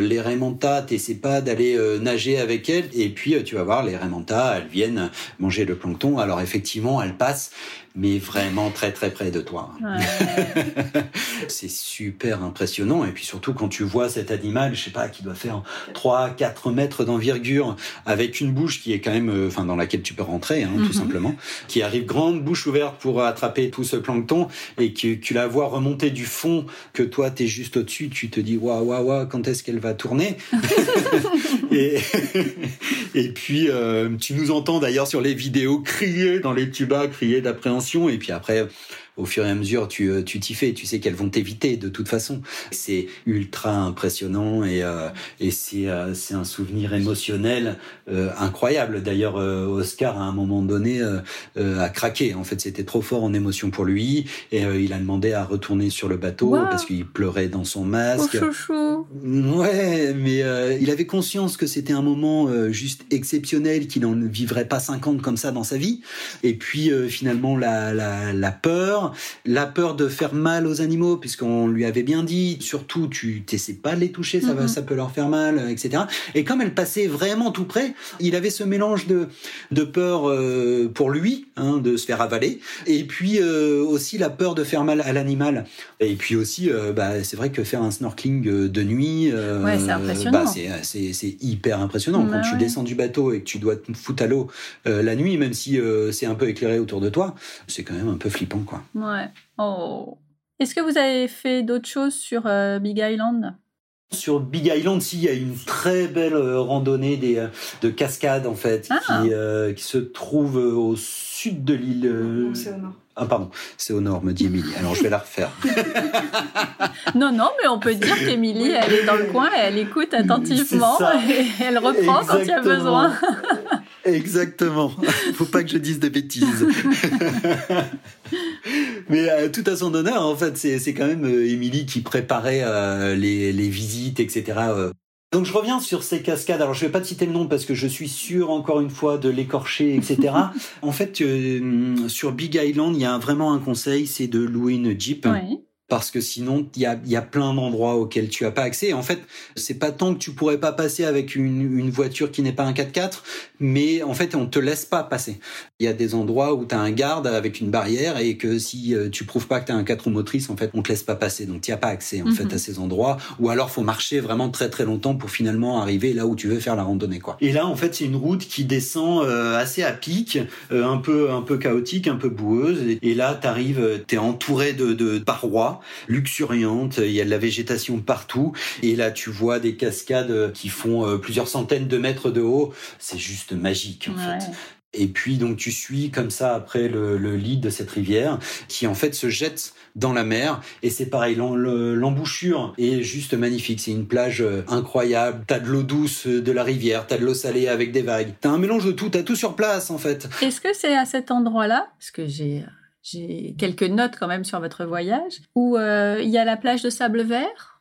les Raymanta, t'essaies pas d'aller euh, nager avec elles. Et puis, euh, tu vas voir, les Raymanta, elles viennent manger le plancton. Alors, effectivement, elles passent, mais vraiment très très près de toi. Ouais. C'est super impressionnant. Et puis surtout quand tu vois cet animal, je sais pas, qui doit faire 3, 4 mètres d'envergure, avec une bouche qui est quand même, euh, enfin, dans laquelle tu peux rentrer, hein, tout simplement, qui arrive grande bouche ouverte pour attraper tout ce plancton, et que tu la vois remonter du fond, que toi t'es juste au-dessus, tu te dis, waouh, waouh, waouh, quand est-ce qu'elle va tourner? et, et puis, euh, tu nous entends d'ailleurs sur les vidéos crier dans les tubas, crier d'appréhension, et puis après, au fur et à mesure, tu tu t'y fais. Tu sais qu'elles vont t'éviter de toute façon. C'est ultra impressionnant et et c'est c'est un souvenir émotionnel incroyable. D'ailleurs, Oscar à un moment donné a craqué. En fait, c'était trop fort en émotion pour lui et il a demandé à retourner sur le bateau parce qu'il pleurait dans son masque. Oh, chouchou. Ouais, mais il avait conscience que c'était un moment juste exceptionnel, qu'il n'en vivrait pas 50 comme ça dans sa vie. Et puis euh, finalement la, la, la, peur, la peur de faire mal aux animaux, puisqu'on lui avait bien dit, surtout tu t'essaies pas de les toucher, ça, va, mhm. ça peut leur faire mal, etc. Et comme elle passait vraiment tout près, il avait ce mélange de, de peur euh, pour lui, hein, de se faire avaler, et puis euh, aussi la peur de faire mal à l'animal. Et puis aussi, bah, c'est vrai que faire un snorkeling de nuit, ouais, c'est impressionnant. Bah, c'est hyper impressionnant. Quand tu descends du bateau et que tu dois te foutre à l'eau la nuit, même si c'est un peu éclairé autour de toi, c'est quand même un peu flippant, quoi. Ouais. Oh. Est-ce que vous avez fait d'autres choses sur euh, Big Island? Sur Big Island, si, il y a une très belle euh, randonnée des, euh, de cascades, en fait, ah. qui, qui, se trouve au sud de l'île. C'est au nord. Ah pardon, c'est au nord, me dit Émilie. Alors je vais la refaire. non, non, mais on peut dire qu'Émilie, elle est dans le coin, elle écoute attentivement et elle reprend quand il y a besoin. Exactement. Faut pas que je dise des bêtises. Mais euh, tout à son honneur, en fait, c'est quand même euh, Émilie qui préparait euh, les, les, visites, etc. Donc je reviens sur ces cascades. Alors je vais pas te citer le nom parce que je suis sûr encore une fois de l'écorcher, etc. en fait, euh, sur Big Island, il y a vraiment un conseil, c'est de louer une Jeep. Oui parce que sinon il y a, y a plein d'endroits auxquels tu as pas accès. En fait, c'est pas tant que tu pourrais pas passer avec une, une voiture qui n'est pas un 4x4, mais en fait on te laisse pas passer. Il y a des endroits où tu as un garde avec une barrière et que si euh, tu prouves pas que tu as un 4 roues motrices, en fait on te laisse pas passer. Donc tu as pas accès en fait mhm. à ces endroits. Ou alors faut marcher vraiment très très longtemps pour finalement arriver là où tu veux faire la randonnée quoi. Et là en fait c'est une route qui descend euh, assez à pic, euh, un peu un peu chaotique, un peu boueuse. Et, là t'arrives, t'es entouré de, de parois luxuriante, il y a de la végétation partout, et là tu vois des cascades qui font euh, plusieurs centaines de mètres de haut, c'est juste magique en fait. Et puis donc tu suis comme ça après le, lit de cette rivière qui en fait se jette dans la mer. Et c'est pareil l'embouchure est juste magnifique. C'est une plage euh, incroyable. T'as de l'eau douce de la rivière. T'as de l'eau salée avec des vagues. T'as un mélange de tout. T'as tout sur place en fait. Est-ce que c'est à cet endroit là parce que j'ai j'ai quelques notes quand même sur votre voyage, où euh, il y a la plage de sable vert?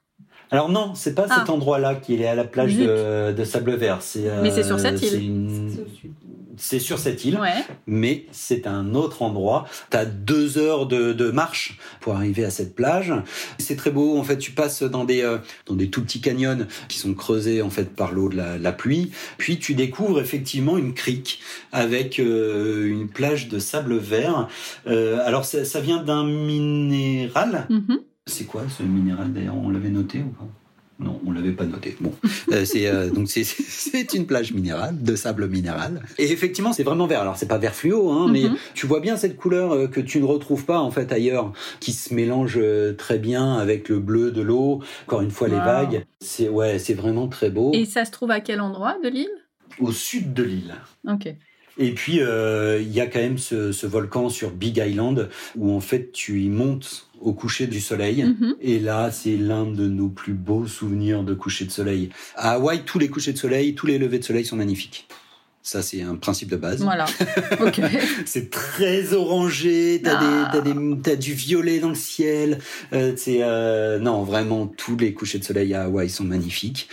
Alors non, c'est pas cet ah. endroit-là qui est à la plage de, sable vert. Mais c'est sur cette île c'est sur cette île, mais c'est un autre endroit. Tu as deux heures de, marche pour arriver à cette plage. C'est très beau. En fait, tu passes dans des euh, dans des tout petits canyons qui sont creusés en fait par l'eau de la, pluie. Puis tu découvres effectivement une crique avec euh, une plage de sable vert. Euh, alors ça, vient d'un minéral. Mm-hmm. C'est quoi ce minéral d'ailleurs? On l'avait noté ou pas? Non, on l'avait pas noté. Bon, euh, c'est euh, donc c'est une plage minérale de sable minéral. Et effectivement, c'est vraiment vert. Alors c'est pas vert fluo, hein, mais mhm. tu vois bien cette couleur euh, que tu ne retrouves pas en fait ailleurs, qui se mélange très bien avec le bleu de l'eau. Encore une fois, les vagues. C'est ouais, c'est vraiment très beau. Et ça se trouve à quel endroit de l'île? Au sud de l'île. Ok. Et puis, il y a quand même ce, ce, volcan sur Big Island où en fait tu y montes au coucher du soleil. Mhm. Et là, c'est l'un de nos plus beaux souvenirs de coucher de soleil. À Hawaï, tous les couchers de soleil, tous les levées de soleil sont magnifiques. Ça, c'est un principe de base. Voilà. c'est très orangé. T'as ah. as, du violet dans le ciel. Euh, c'est euh, non, vraiment, tous les couchers de soleil à Hawaï sont magnifiques.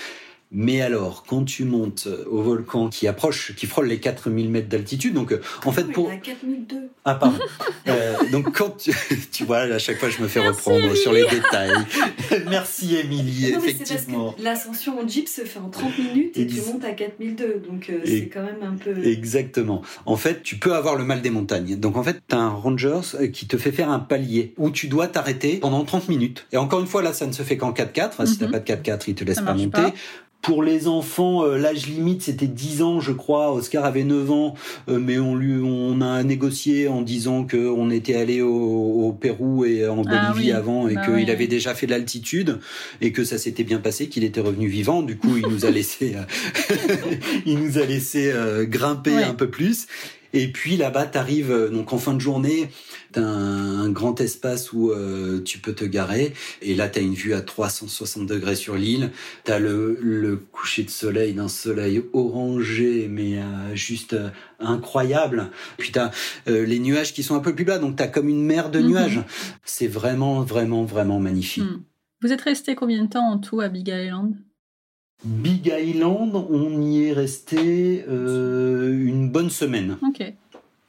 Mais alors, quand tu montes au volcan qui approche, qui frôle les 4000 mètres d'altitude, donc euh, en fait pour... Il 4002. Ah pardon. euh, donc quand tu... tu... vois, à chaque fois je me fais reprendre sur les détails. Merci Émilie, effectivement. L'ascension en Jeep se fait en 30 minutes et tu montes à 4002, donc euh, c'est quand même un peu... Exactement. En fait, tu peux avoir le mal des montagnes. Donc en fait, tu as un ranger euh, qui te fait faire un palier où tu dois t'arrêter pendant 30 minutes. Et encore une fois, là, ça ne se fait qu'en 4x4. Si t'as mhm. pas de 4x4, il te laisse pas monter. Pour les enfants, euh, l'âge limite c'était 10 ans, je crois. Oscar avait 9 ans, euh, mais on lui, on a négocié en disant que on était allé au, Pérou et en ah Bolivie avant et bah qu'il avait déjà fait de l'altitude et que ça s'était bien passé, qu'il était revenu vivant. Du coup, il nous a laissé, euh, il nous a laissé grimper un peu plus. Et puis là-bas, tu arrives euh, donc en fin de journée, tu as un, grand espace où euh, tu peux te garer. Et là, tu as une vue à 360 degrés sur l'île. Tu as le, le, coucher de soleil d'un soleil orangé, mais euh, juste incroyable. Puis tu as les nuages qui sont un peu plus bas, donc tu as comme une mer de mhm. nuages. C'est vraiment, vraiment, vraiment magnifique. Hmm. Vous êtes resté combien de temps en tout à Big Island? Big Island, on y est resté euh, une bonne semaine.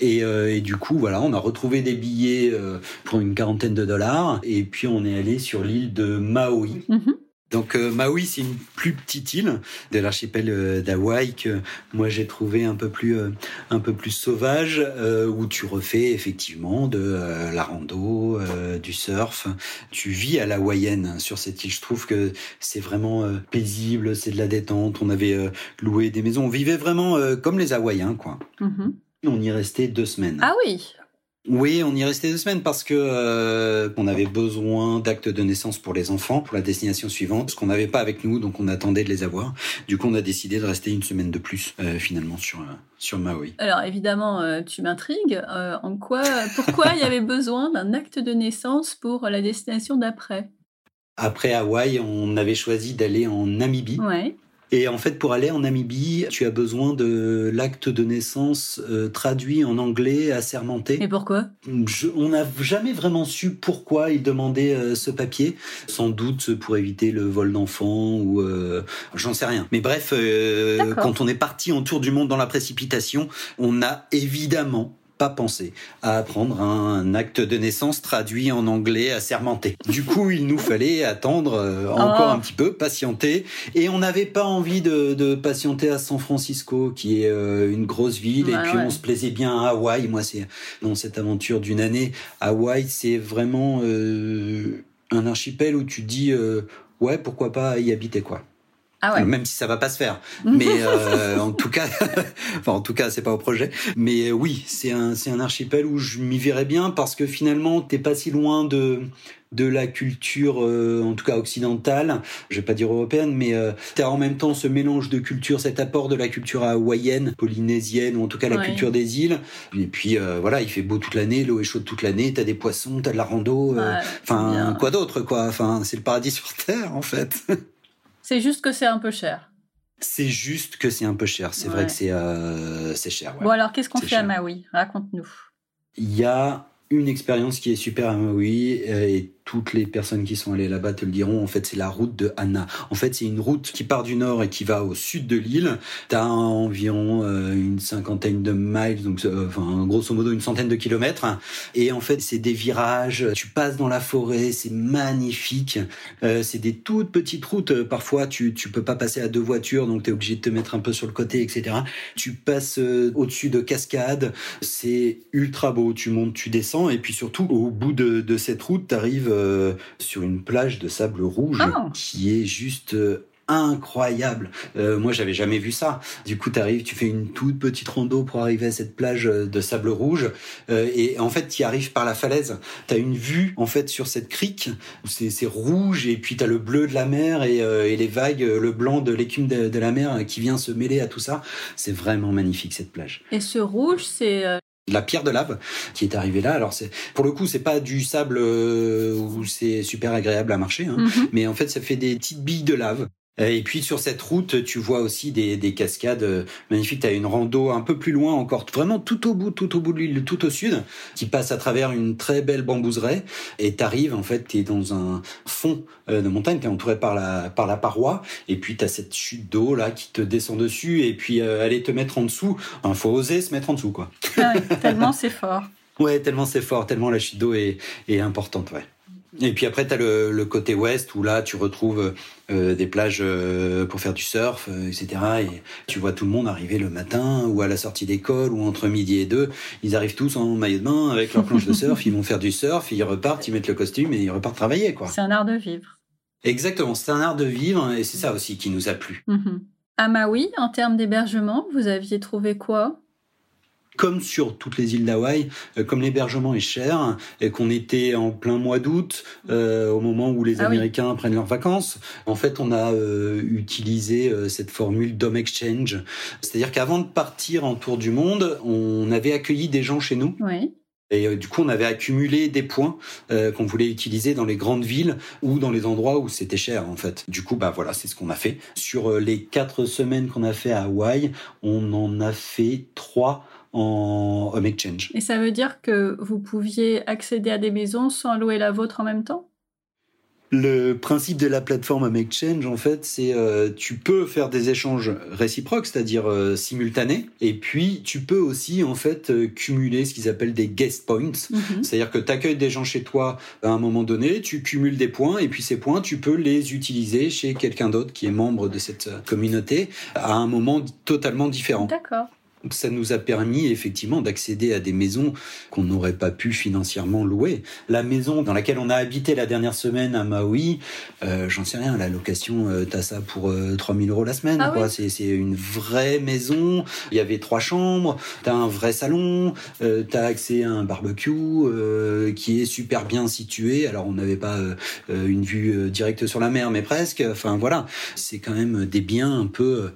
Euh, et, du coup, voilà, on a retrouvé des billets euh, pour une quarantaine de dollars. Et puis, on est allé sur l'île de Maui. Mhm. Donc euh, Maui, c'est une plus petite île de l'archipel euh, d'Hawaï que moi j'ai trouvé un peu plus euh, un peu plus sauvage où tu refais effectivement de la rando, du surf. Tu vis à l'hawaïenne sur cette île. Je trouve que c'est vraiment paisible, c'est de la détente. On avait loué des maisons, on vivait vraiment comme les Hawaïens quoi. Mhm. On y restait deux semaines. Ah oui, oui, on y restait deux semaines parce que euh, on avait besoin d'actes de naissance pour les enfants pour la destination suivante, ce qu'on n'avait pas avec nous, donc on attendait de les avoir. Du coup, on a décidé de rester une semaine de plus euh, finalement sur euh, sur Maui. Alors évidemment, tu m'intrigues. en quoi, pourquoi il y avait besoin d'un acte de naissance pour la destination d'après? Après Hawaï, on avait choisi d'aller en Namibie. Ouais. Et en fait, pour aller en Namibie, tu as besoin de l'acte de naissance euh, traduit en anglais assermenté. Et pourquoi? On n'a jamais vraiment su pourquoi ils demandaient euh, ce papier. Sans doute pour éviter le vol d'enfants ou euh, j'en sais rien. Mais bref, quand on est parti en tour du monde dans la précipitation, on a évidemment pas pensé à apprendre un acte de naissance traduit en anglais assermenté. Du coup, il nous fallait attendre euh, encore un petit peu, patienter, et on n'avait pas envie de, patienter à San Francisco, qui est euh, une grosse ville, et puis on se plaisait bien à Hawaï. Moi, c'est dans cette aventure d'une année, Hawaï, c'est vraiment euh, un archipel où tu dis ouais, pourquoi pas y habiter quoi. Ah Même si ça va pas se faire, mais euh, en tout cas, enfin en tout cas c'est pas au projet. Mais euh, oui, c'est un c'est un archipel où je m'y verrais bien parce que finalement t'es pas si loin de de la culture, euh, en tout cas occidentale, je vais pas dire européenne, mais euh, tu as en même temps ce mélange de culture, cet apport de la culture hawaïenne, polynésienne, ou en tout cas la culture des îles. Et puis voilà, il fait beau toute l'année, l'eau est chaude toute l'année, tu as des poissons, tu as de la rando, enfin quoi d'autre quoi, enfin c'est le paradis sur terre en fait. C'est juste que c'est un peu cher. C'est juste que c'est un peu cher. C'est vrai que c'est euh, cher. Bon alors, qu'est-ce qu'on fait à Maui? Raconte-nous. Il y a une expérience qui est super à Maui euh, et toutes les personnes qui sont allées là-bas te le diront. En fait, c'est la route de Anna. En fait, c'est une route qui part du nord et qui va au sud de l'île. T'as environ euh, une cinquantaine de miles, donc euh, enfin grosso modo une centaine de kilomètres. Et en fait, c'est des virages. Tu passes dans la forêt, c'est magnifique. Euh, c'est des toutes petites routes. Parfois, tu tu peux pas passer à deux voitures, donc t'es obligé de te mettre un peu sur le côté, etc. Tu passes au-dessus de cascades. C'est ultra beau. Tu montes, tu descends, et puis surtout au bout de, de cette route, t'arrives euh, sur une plage de sable rouge ah. qui est juste euh, incroyable. Euh, moi, j'avais jamais vu ça. Du coup, tu arrives, tu fais une toute petite rando pour arriver à cette plage de sable rouge, et en fait, tu arrives par la falaise. Tu as une vue en fait sur cette crique c'est rouge, et puis tu as le bleu de la mer et, les vagues, le blanc de l'écume de, de, la mer qui vient se mêler à tout ça. C'est vraiment magnifique cette plage. Et ce rouge, c'est la pierre de lave qui est arrivée là. Alors c'est pour le coup c'est pas du sable euh, où c'est super agréable à marcher, hein, mhm. mais en fait ça fait des petites billes de lave et puis sur cette route, tu vois aussi des, des cascades euh, magnifiques. Tu as une rando un peu plus loin encore, vraiment tout au bout, tout au bout de l'île, tout au sud, qui passe à travers une très belle bambouseraie. Et tu arrives, en fait, tu es dans un fond euh, de montagne, tu es entouré par la, par la paroi. Et puis tu as cette chute d'eau là qui te descend dessus. Et puis aller te mettre en dessous, il faut oser se mettre en dessous. quoi. Ah tellement c'est fort. Ouais, tellement c'est fort, tellement la chute d'eau est, est importante. Ouais. Et puis après, tu as le, le, côté ouest où là, tu retrouves euh, des plages euh, pour faire du surf, euh, etc. Et tu vois tout le monde arriver le matin ou à la sortie d'école ou entre midi et deux. Ils arrivent tous en maillot de bain avec leur planche de surf. Ils vont faire du surf, ils repartent, ils mettent le costume et ils repartent travailler. quoi. C'est un art de vivre. Exactement, c'est un art de vivre et c'est ça aussi qui nous a plu. Mm À Maui, en termes d'hébergement, vous aviez trouvé quoi? Comme sur toutes les îles d'Hawaï, euh, comme l'hébergement est cher et qu'on était en plein mois d'août, euh, au moment où les ah Américains prennent leurs vacances, en fait, on a euh, utilisé cette formule d'home exchange. C'est-à-dire qu'avant de partir en tour du monde, on avait accueilli des gens chez nous. Oui. Et du coup, on avait accumulé des points qu'on voulait utiliser dans les grandes villes ou dans les endroits où c'était cher, en fait. Du coup, bah voilà, c'est ce qu'on a fait. Sur les quatre semaines qu'on a fait à Hawaï, on en a fait trois en home exchange. Et ça veut dire que vous pouviez accéder à des maisons sans louer la vôtre en même temps? Le principe de la plateforme Home Exchange, en fait, c'est euh, tu peux faire des échanges réciproques, c'est-à-dire euh, simultanés, et puis tu peux aussi en fait euh, cumuler ce qu'ils appellent des guest points, mhm. c'est-à-dire que tu accueilles des gens chez toi à un moment donné, tu cumules des points, et puis ces points, tu peux les utiliser chez quelqu'un d'autre qui est membre de cette communauté à un moment totalement différent. D'accord ça nous a permis effectivement d'accéder à des maisons qu'on n'aurait pas pu financièrement louer. La maison dans laquelle on a habité la dernière semaine à Maui, euh, j'en sais rien, la location, euh, t'as ça pour 3000 euh, euros la semaine. Ah quoi. C'est, une vraie maison, il y avait trois chambres, t'as un vrai salon, euh, t'as accès à un barbecue qui est super bien situé. Alors on n'avait pas une vue directe sur la mer, mais presque. Enfin voilà, c'est quand même des biens un peu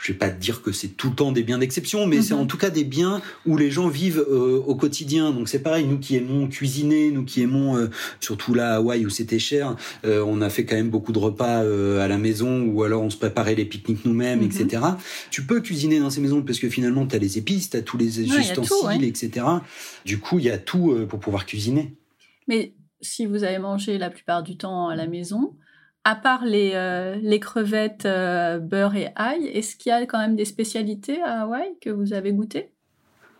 je vais pas te dire que c'est tout le temps des biens d'exception, mais c'est mhm. en tout cas des biens où les gens vivent euh, au quotidien. Donc c'est pareil, nous qui aimons cuisiner, nous qui aimons, euh, surtout là à Hawaï où c'était cher, euh, on a fait quand même beaucoup de repas à la maison ou alors on se préparait les pique-niques nous-mêmes, etc. Mhm. Tu peux cuisiner dans ces maisons parce que finalement tu as les épices, tu as tous les ustensiles, etc. Du coup, il y a tout pour pouvoir cuisiner. Mais si vous avez mangé la plupart du temps à la maison, à part les, euh, les crevettes euh, beurre et ail, est-ce qu'il y a quand même des spécialités à Hawaï que vous avez goûtées?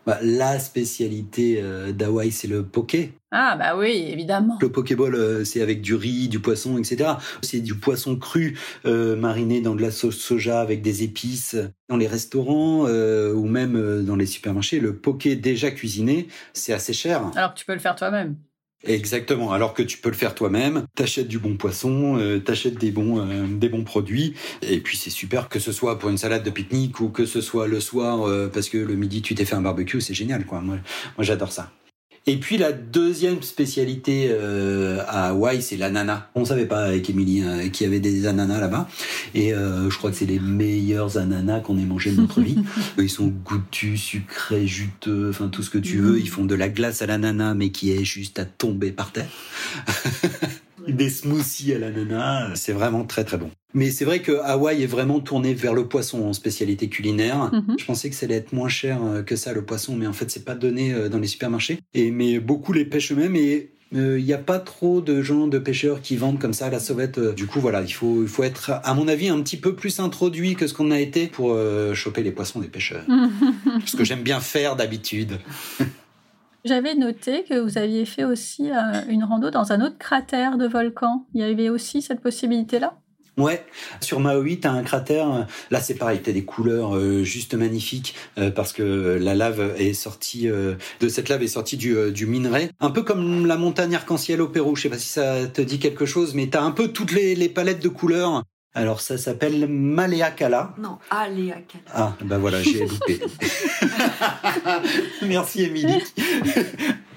Bah, La spécialité euh, d'Hawaï, c'est le poké. Ah bah oui, évidemment. Le pokéball, c'est avec du riz, du poisson, etc. C'est du poisson cru mariné dans de la sauce soja avec des épices. Dans les restaurants ou même dans les supermarchés, le poké déjà cuisiné, c'est assez cher. Alors que tu peux le faire toi-même. Exactement. Alors que tu peux le faire toi-même, t'achètes du bon poisson, euh, t'achètes des bons euh, des bons produits, et puis c'est super que ce soit pour une salade de pique-nique ou que ce soit le soir euh, parce que le midi tu t'es fait un barbecue, c'est génial quoi. moi j'adore ça. Et puis la deuxième spécialité euh, à Hawaï, c'est l'ananas. On savait pas avec Émilie euh, qu'il y avait des ananas là-bas. Et euh, je crois que c'est les meilleurs ananas qu'on ait mangé de notre vie. Ils sont goûtus, sucrés, juteux, enfin tout ce que tu veux. Ils font de la glace à l'ananas, mais qui est juste à tomber par terre. des smoothies à l'ananas, c'est vraiment très très bon. Mais c'est vrai que Hawaï est vraiment tourné vers le poisson en spécialité culinaire. Mhm. Je pensais que ça allait être moins cher euh, que ça le poisson, mais en fait c'est pas donné euh, dans les supermarchés. Et mais beaucoup les pêchent eux-mêmes et il euh, n'y a pas trop de gens, de pêcheurs qui vendent comme ça la sauvette. Du coup, voilà, il faut, il faut être, à mon avis, un petit peu plus introduit que ce qu'on a été pour choper les poissons des pêcheurs. ce que j'aime bien faire d'habitude. J'avais noté que vous aviez fait aussi une rando dans un autre cratère de volcan. Il y avait aussi cette possibilité-là? Ouais, sur Maui, t'as un cratère. Là, c'est pareil, t'as des couleurs euh, juste magnifiques euh, parce que la lave est sortie euh, de cette lave est sortie du, minerai, un peu comme la montagne arc-en-ciel au Pérou. Je sais pas si ça te dit quelque chose, mais t'as un peu toutes les palettes de couleurs. Alors ça s'appelle Maleakala. Non, Aleakala. Ah, bah voilà, j'ai loupé. Merci Émilie.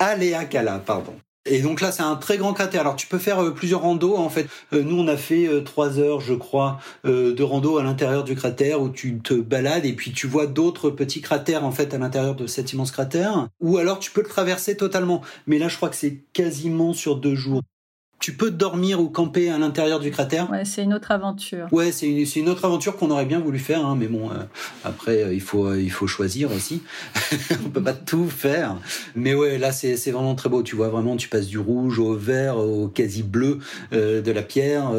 Aleakala, pardon. Et donc là, c'est un très grand cratère. Alors tu peux faire euh, plusieurs randos. En fait, euh, nous on a fait euh, trois heures, je crois, de rando à l'intérieur du cratère où tu te balades et puis tu vois d'autres petits cratères en fait à l'intérieur de cet immense cratère. Ou alors tu peux le traverser totalement. Mais là, je crois que c'est quasiment sur deux jours tu peux dormir ou camper à l'intérieur du cratère. Ouais, c'est une autre aventure. Ouais, c'est une, une, autre aventure qu'on aurait bien voulu faire, hein, mais bon, euh, après euh, il faut euh, il faut choisir aussi. On peut pas tout faire, mais ouais, là c'est c'est vraiment très beau. Tu vois vraiment, tu passes du rouge au vert, au quasi bleu de la pierre.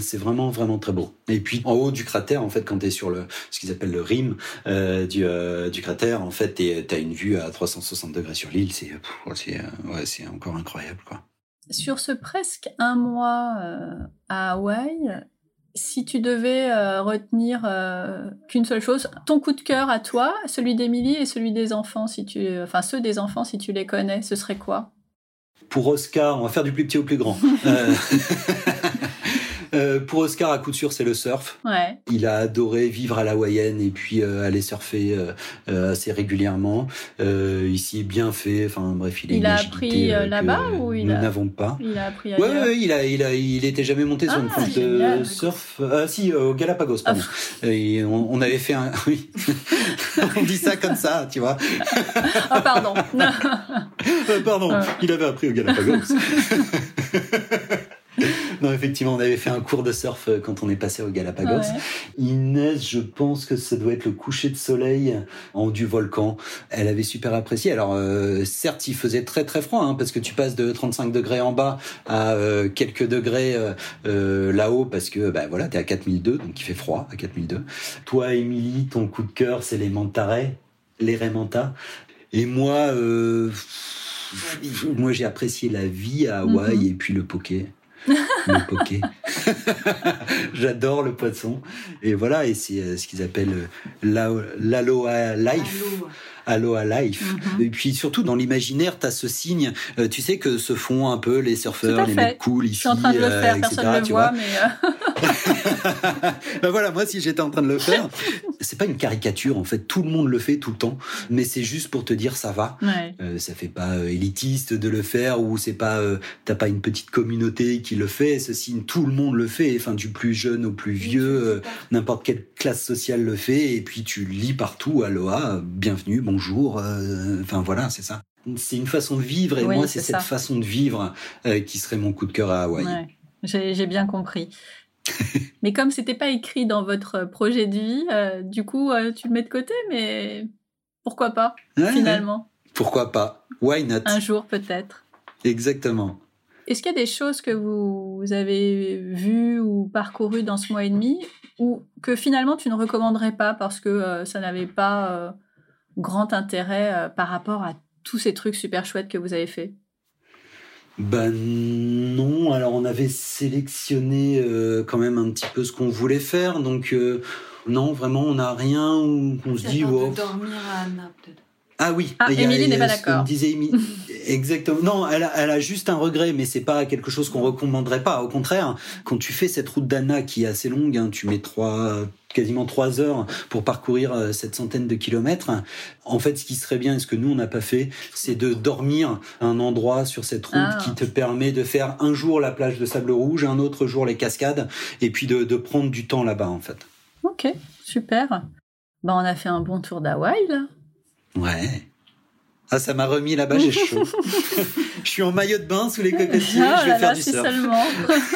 c'est vraiment vraiment très beau. Et puis en haut du cratère, en fait, quand tu es sur le ce qu'ils appellent le rim du du cratère, en fait, tu as une vue à 360 degrés sur l'île. C'est c'est ouais, c'est encore incroyable quoi. Sur ce presque un mois euh, à Hawaï, si tu devais euh, retenir euh, qu'une seule chose, ton coup de cœur à toi, celui d'Émilie et celui des enfants, si tu, enfin ceux des enfants si tu les connais, ce serait quoi? Pour Oscar, on va faire du plus petit au plus grand. Euh, pour Oscar, à coup de sûr, c'est le surf. Ouais. Il a adoré vivre à la hawaïenne et puis euh, aller surfer euh, assez régulièrement. il s'y est bien fait. Enfin bref, il, il a appris là-bas ou il nous n'avons pas. Il a appris ailleurs. Ouais, ouais, il a, il a, il était jamais monté sur une ah, planche de surf. Ah si, au Galapagos, pardon. Ah. Et on, avait fait un. Oui. on dit ça comme ça, tu vois. oh pardon. pardon. Il avait appris au Galapagos. Non, effectivement, on avait fait un cours de surf euh, quand on est passé au Galapagos. Inès, je pense que ça doit être le coucher de soleil en du volcan. Elle avait super apprécié. Alors, euh, certes, il faisait très très froid, hein, parce que tu passes de 35 degrés en bas à euh, quelques degrés là-haut, parce que ben voilà, t'es à 4002, donc il fait froid à 4002. Toi, Émilie, ton coup de cœur, c'est les mantarets, les remanta. Et moi, moi j'ai apprécié la vie à Hawaï mhm. et puis le poké le poké. J'adore le poisson. Et voilà, et c'est euh, ce qu'ils appellent euh, l'aloha life. Aloha Life. Mhm. Et puis surtout dans l'imaginaire, tu as ce signe, euh, tu sais que se font un peu les surfeurs, les mecs cool ici, Je suis en train de le faire, personne ne le voit, mais ben voilà, moi si j'étais en train de le faire, c'est pas une caricature en fait, tout le monde le fait tout le temps, mais c'est juste pour te dire ça va. Euh, ça fait pas euh, élitiste de le faire ou c'est pas euh, t'as pas une petite communauté qui le fait, ceci tout le monde le fait, enfin du plus jeune au plus vieux, n'importe quelle classe sociale le fait. Et puis tu lis partout. Aloha, bienvenue, bonjour, enfin voilà, c'est ça. C'est une façon de vivre et moi c'est cette façon de vivre qui serait mon coup de cœur à Hawaï. J'ai bien compris. mais comme c'était pas écrit dans votre projet de vie, euh, du coup, euh, tu le mets de côté, mais pourquoi pas, finalement? Pourquoi pas? Why not? Un jour, peut-être. Exactement. Est-ce qu'il y a des choses que vous avez vues ou parcourues dans ce mois et demi ou que finalement tu ne recommanderais pas parce que euh, ça n'avait pas grand intérêt par rapport à tous ces trucs super chouettes que vous avez fait? Ben non, alors on avait sélectionné euh, quand même un petit peu ce qu'on voulait faire, donc euh, non, vraiment on n'a rien où on se dit wow. dormir à Naples. Ah oui, ah, Émilie n'est pas d'accord. Disait Exactement. Non, elle a, elle a, juste un regret, mais c'est pas quelque chose qu'on recommanderait pas. Au contraire, quand tu fais cette route d'Anna qui est assez longue, hein, tu mets trois, quasiment trois heures pour parcourir euh, cette centaine de kilomètres. En fait, ce qui serait bien et ce que nous on n'a pas fait, c'est de dormir à un endroit sur cette route ah. qui te permet de faire un jour la plage de sable rouge, un autre jour les cascades, et puis de, de prendre du temps là-bas en fait. Ok, super. Bah, on a fait un bon tour d'Hawaï là. Ouais. Ah, ça m'a remis là-bas, j'ai chaud. je suis en maillot de bain sous les cocotiers, ah je vais faire du surf. seulement,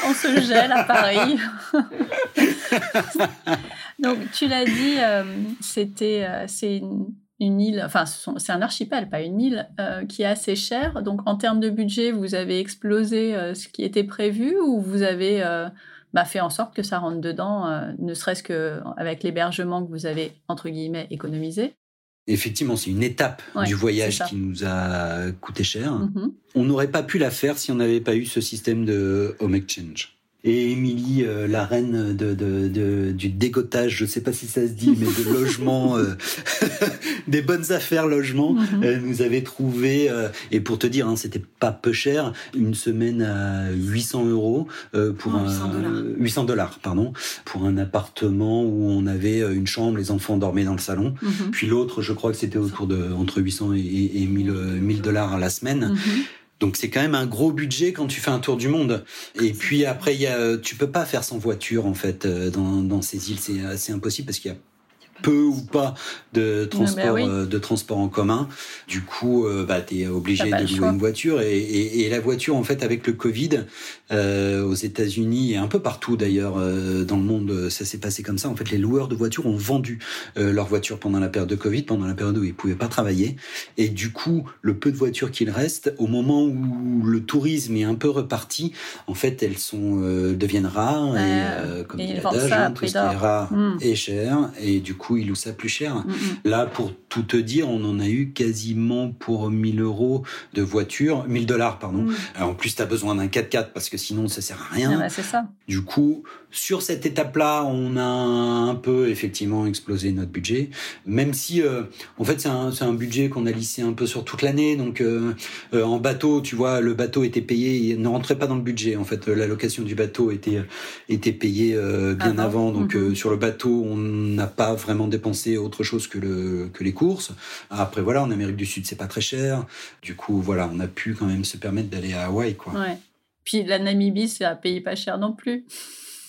on se gèle à Paris. Donc, tu l'as dit, euh, c'était, euh, c'est une, île, enfin, c'est un archipel, pas une île, euh, qui est assez cher. Donc, en termes de budget, vous avez explosé ce qui était prévu ou vous avez bah, fait en sorte que ça rentre dedans, ne serait-ce qu'avec l'hébergement que vous avez, entre guillemets, économisé? Effectivement, c'est une étape du voyage qui nous a coûté cher. Mm-hmm. On n'aurait pas pu la faire si on n'avait pas eu ce système de home exchange et Émilie, euh, la reine de, de, de, du dégotage, je sais pas si ça se dit, mais de logement, euh, des bonnes affaires logement, elle nous avait trouvé, euh, et pour te dire, hein, c'était pas peu cher, une semaine à 800 euros pour oh, un 800 dollars, pardon, pour un appartement où on avait une chambre, les enfants dormaient dans le salon, mhm. puis l'autre, je crois que c'était autour de entre 800 et, et 1000 dollars à la semaine. Mhm. Donc c'est quand même un gros budget quand tu fais un tour du monde. Et puis après, y a, tu peux pas faire sans voiture en fait euh, dans, dans ces îles, c'est impossible parce qu'il y a peu ou pas de transport euh, de transport en commun. Du coup, euh, bah, tu es obligé de louer une voiture. Et, et, et, la voiture en fait avec le Covid euh, aux États-Unis et un peu partout d'ailleurs euh, dans le monde, ça s'est passé comme ça. En fait, les loueurs de voitures ont vendu euh, leurs voitures pendant la période de Covid, pendant la période où ils pouvaient pas travailler. Et du coup, le peu de voitures qu'il reste au moment où le tourisme est un peu reparti, en fait, elles sont deviennent rares et comme dit l'adage, hein, tout ce qui est rare mmh. et cher. Et du coup coup, ils louent ça plus cher. Là, pour tout te dire, on en a eu quasiment pour 1000 euros de voiture, 1000 dollars, pardon. en plus, tu as besoin d'un 4x4 parce que sinon, ça sert à rien. Ah bah, c'est ça. Du coup, sur cette étape-là, on a un peu effectivement explosé notre budget, même si euh, en fait c'est un, un, budget qu'on a lissé un peu sur toute l'année. Donc euh, euh, en bateau, tu vois, le bateau était payé, il ne rentrait pas dans le budget. En fait, la location du bateau était était payée bien avant. Donc mhm. sur le bateau, on n'a pas vraiment dépensé autre chose que le que les courses. Après voilà, en Amérique du Sud, c'est pas très cher. Du coup voilà, on a pu quand même se permettre d'aller à Hawaï, quoi. Ouais. Puis la Namibie, c'est à payer pas cher non plus.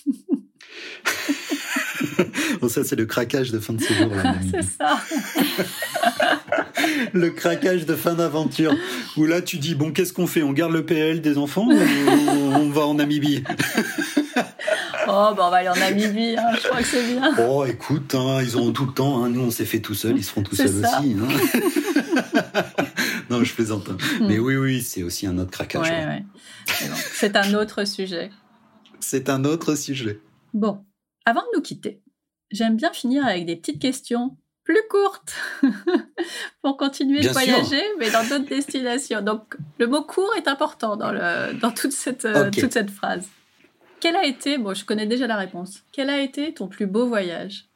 bon, ça, c'est le craquage de fin de séjour. c'est ça. le craquage de fin d'aventure. Où là, tu dis, bon, qu'est-ce qu'on fait? On garde le PL des enfants ou on va en Namibie? Oh, bah on va aller en Namibie, hein, je crois que c'est bien. Oh, écoute, hein, ils auront tout le temps. Hein. Nous, on s'est fait tout seul, ils seront tout seuls aussi. non, je plaisante. Hmm. Mais oui, oui, c'est aussi un autre craquage. C'est un autre sujet. C'est un autre sujet. Bon, avant de nous quitter, j'aime bien finir avec des petites questions plus courtes pour continuer de voyager, mais dans d'autres destinations. Donc, le mot court est important dans, le, dans toute, cette, euh, toute cette phrase. Quel a été, bon, je connais déjà la réponse, quel a été ton plus beau voyage?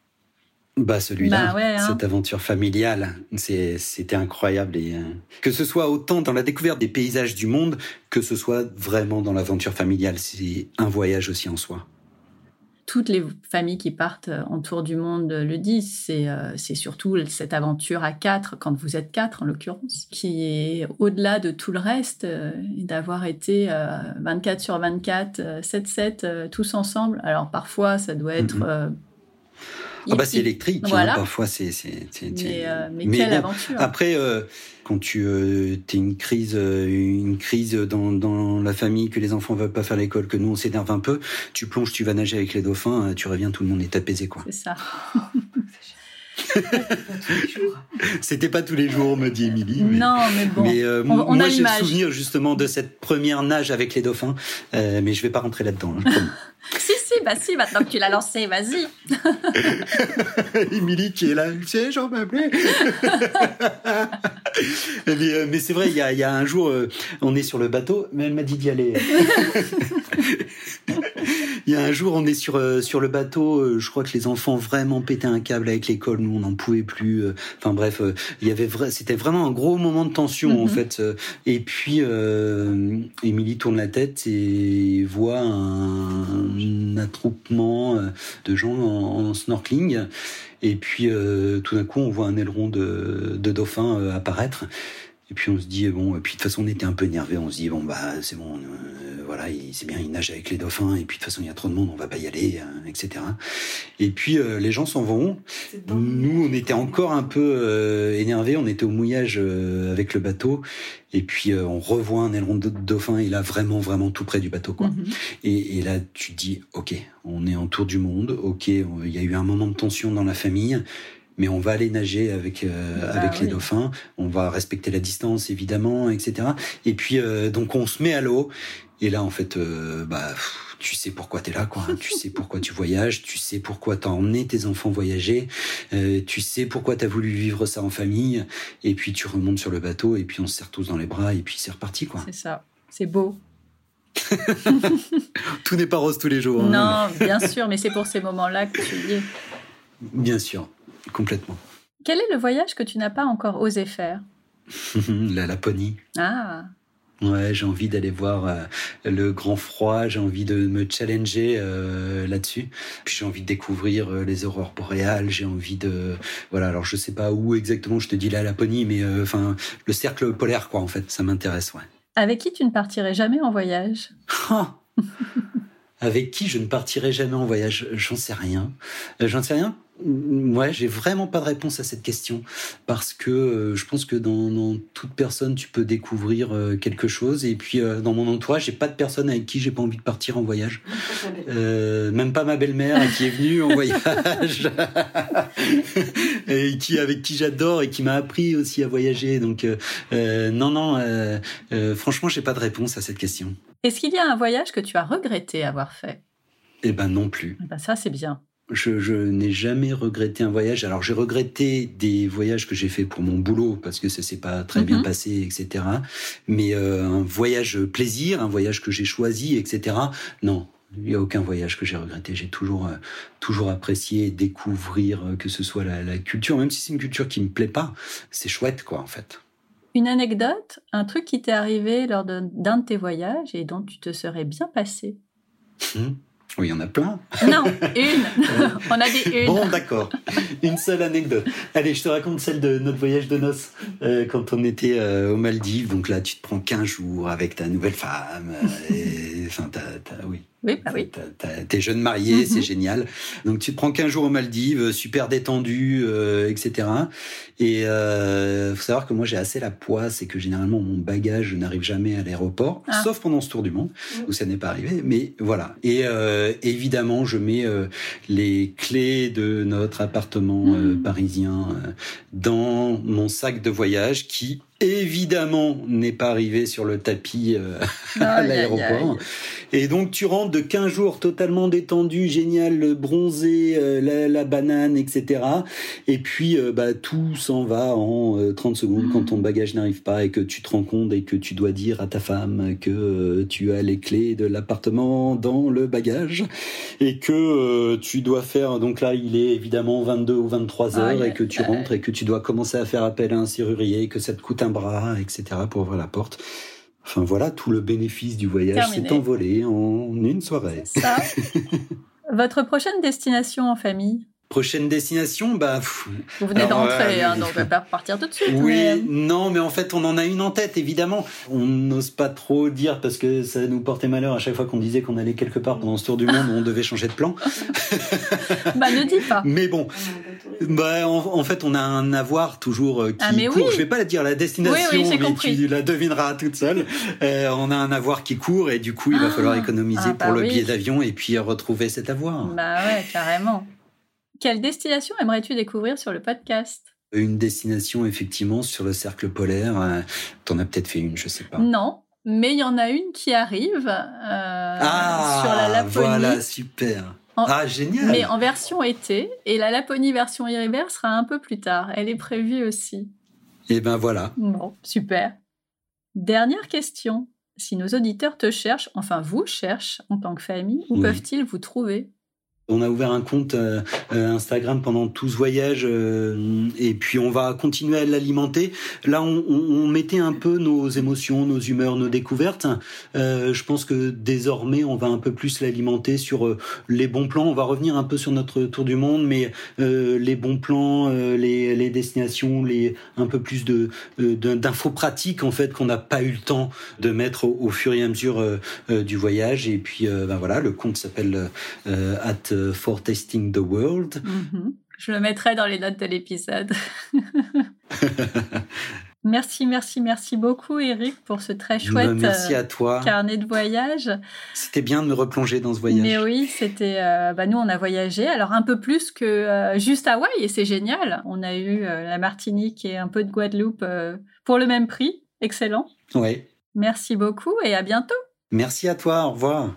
Bah celui-là, bah hein. cette aventure familiale, c'était incroyable. Et, euh, que ce soit autant dans la découverte des paysages du monde, que ce soit vraiment dans l'aventure familiale, c'est un voyage aussi en soi toutes les familles qui partent euh, en tour du monde le disent, euh, c'est surtout cette aventure à quatre, quand vous êtes quatre en l'occurrence, qui est au-delà de tout le reste, euh, d'avoir été 24 sur 24, 7-7, tous ensemble. Alors parfois, ça doit être... Ah bah c'est électrique, hein, parfois c'est... Mais, mais, quelle aventure Après, quand tu euh, es une crise, euh, une crise dans, dans, la famille, que les enfants veulent pas faire l'école, que nous on s'énerve un peu, tu plonges, tu vas nager avec les dauphins, euh, tu reviens, tout le monde est apaisé quoi. C'est ça. C'était pas tous les jours, me dit Émilie. Non, mais bon. Mais moi, j'ai le souvenir justement de cette première nage avec les dauphins, mais je vais pas rentrer là-dedans. Hein, si, bah si, maintenant que tu l'as lancé, vas-y. Émilie qui est là, tu sais, j'en m'appelais. mais, mais c'est vrai, il y a, y a, un jour, euh, on est sur le bateau, mais elle m'a dit d'y aller. Il y a un jour, on est sur euh, sur le bateau. Euh, je crois que les enfants vraiment pétaient un câble avec l'école. Nous, on n'en pouvait plus. Enfin bref, il y avait vrai, c'était vraiment un gros moment de tension en mhm. fait. Et puis, Émilie tourne la tête et voit un, attroupement de gens en, snorkeling. Et puis, tout d'un coup, on voit un aileron de, de dauphin apparaître. Et puis on se dit bon, et puis de toute façon on était un peu énervé, on se dit bon bah c'est bon, euh, voilà, c'est bien, il nage avec les dauphins, et puis de toute façon il y a trop de monde, on va pas y aller, euh, etc. Et puis euh, les gens s'en vont. Nous on était encore un peu énervés, on était au mouillage avec le bateau, et puis on revoit un aileron de dauphin, et là vraiment vraiment tout près du bateau quoi. Mhm. et, et, là tu te dis ok, on est en tour du monde, ok, il y a eu un moment de tension dans la famille mais on va aller nager avec euh, bah avec les dauphins, on va respecter la distance évidemment, etc. Et puis euh, donc on se met à l'eau et là en fait euh, bah tu sais pourquoi tu es là, quoi. tu sais pourquoi tu voyages, tu sais pourquoi t'as emmené tes enfants voyager, tu sais pourquoi t'as voulu vivre ça en famille, et puis tu remontes sur le bateau, et puis on se serre tous dans les bras, et puis c'est reparti, quoi. C'est ça, c'est beau. Tout n'est pas rose tous les jours. Hein. Non, bien sûr, mais c'est pour ces moments-là que tu dis. Bien sûr. Complètement. Quel est le voyage que tu n'as pas encore osé faire La Laponie. Ah. Ouais, j'ai envie d'aller voir euh, le grand froid, j'ai envie de me challenger euh, là-dessus. Puis j'ai envie de découvrir euh, les aurores boréales, j'ai envie de voilà, alors je sais pas où exactement je te dis la Laponie mais enfin le cercle polaire quoi en fait, ça m'intéresse ouais. Avec qui tu ne partirais jamais en voyage Avec qui je ne partirai jamais en voyage? J'en sais rien. J'en sais rien Ouais, j'ai vraiment pas de réponse à cette question parce que euh, je pense que dans, toute personne tu peux découvrir euh, quelque chose et puis euh, dans mon entourage j'ai pas de personne avec qui j'ai pas envie de partir en voyage, même pas ma belle-mère qui est venue en voyage et qui avec qui j'adore et qui m'a appris aussi à voyager donc non non franchement j'ai pas de réponse à cette question. Est-ce qu'il y a un voyage que tu as regretté avoir fait? Eh ben non plus. Eh ben ça c'est bien. Je, n'ai jamais regretté un voyage. Alors j'ai regretté des voyages que j'ai fait pour mon boulot parce que ça s'est pas très bien mhm. passé, etc. Mais euh, un voyage plaisir, un voyage que j'ai choisi, etc. Non, il n'y a aucun voyage que j'ai regretté. J'ai toujours, euh, toujours apprécié découvrir euh, que ce soit la, la culture, même si c'est une culture qui me plaît pas. C'est chouette, quoi, en fait. Une anecdote, un truc qui t'est arrivé lors d'un de, tes voyages et dont tu te serais bien passé? Hum? Oui, il y en a plein. Non, une. On a dit une. Bon, d'accord. Une seule anecdote. Allez, je te raconte celle de notre voyage de noces euh, quand on était euh, aux Maldives. Donc là, tu te prends 15 jours avec ta nouvelle femme. Euh, enfin, oui, oui, bah oui. T'es jeune marié, c'est mhm. génial. Donc tu te prends 15 jours aux Maldives, super détendu, euh, etc. Et euh, faut savoir que moi j'ai assez la poisse et que généralement mon bagage n'arrive jamais à l'aéroport, ah. sauf pendant ce tour du monde où ça n'est pas arrivé. Mais voilà. Et euh, évidemment, je mets euh, les clés de notre appartement euh, mhm. parisien dans mon sac de voyage qui évidemment n'est pas arrivé sur le tapis euh, à l'aéroport. Et donc tu rentres de 15 jours totalement détendu, génial, bronzé, euh, la, banane, etc. Et puis euh, bah, tout s'en va en 30 secondes quand ton bagage n'arrive pas et que tu te rends compte et que tu dois dire à ta femme que tu as les clés de l'appartement dans le bagage et que tu dois faire, donc là il est évidemment 22 ou 23 heures et que tu rentres et que tu dois commencer à faire appel à un serrurier, que ça te coûte un bras, etc. pour ouvrir la porte. Enfin voilà, tout le bénéfice du voyage s'est envolé en une soirée. Ça. Votre prochaine destination en famille? Prochaine destination, bah. Vous venez d'entrer, hein, donc on va pas partir tout de suite. Oui, non, mais en fait, on en a une en tête, évidemment. On n'ose pas trop dire parce que ça nous portait malheur à chaque fois qu'on disait qu'on allait quelque part pendant ce tour du monde où on devait changer de plan. bah, ne dis pas. Mais bon, bah, en, fait, on a un avoir toujours euh, qui ah, mais court. Je vais pas la dire la destination, mais tu la devineras toute seule. Euh, on a un avoir qui court et du coup, il va ah. falloir économiser ah, pour bah le billet d'avion et puis retrouver cet avoir. Bah ouais, carrément. Quelle destination aimerais-tu découvrir sur le podcast? Une destination, effectivement, sur le cercle polaire. Euh, tu en as peut-être fait une, je sais pas. Non, mais il y en a une qui arrive euh, ah, sur la Laponie. Voilà, super. ah, génial. Mais en version été. Et la Laponie version hiver sera un peu plus tard. Elle est prévue aussi. Et eh ben voilà. Bon, super. Dernière question. Si nos auditeurs te cherchent, enfin vous cherchent en tant que famille, où peuvent-ils vous trouver? On a ouvert un compte euh, euh, Instagram pendant tout ce voyage euh, et puis on va continuer à l'alimenter. Là, on, mettait un peu nos émotions, nos humeurs, nos découvertes. je pense que désormais, on va un peu plus l'alimenter sur les bons plans. On va revenir un peu sur notre tour du monde, mais les bons plans, les, destinations, les un peu plus de d'infos pratiques en fait qu'on n'a pas eu le temps de mettre au, fur et à mesure du voyage. Et puis, ben voilà, le compte s'appelle at for Tasting the World. Mhm. Je le mettrai dans les notes de l'épisode. merci, merci, merci beaucoup Eric pour ce très chouette merci à toi. Euh, carnet de voyage. C'était bien de me replonger dans ce voyage. Mais oui, c'était. Euh, bah, nous, on a voyagé, alors un peu plus que euh, juste Hawaï, et c'est génial. On a eu la Martinique et un peu de Guadeloupe pour le même prix. Excellent. Oui. Merci beaucoup et à bientôt. Merci à toi. Au revoir.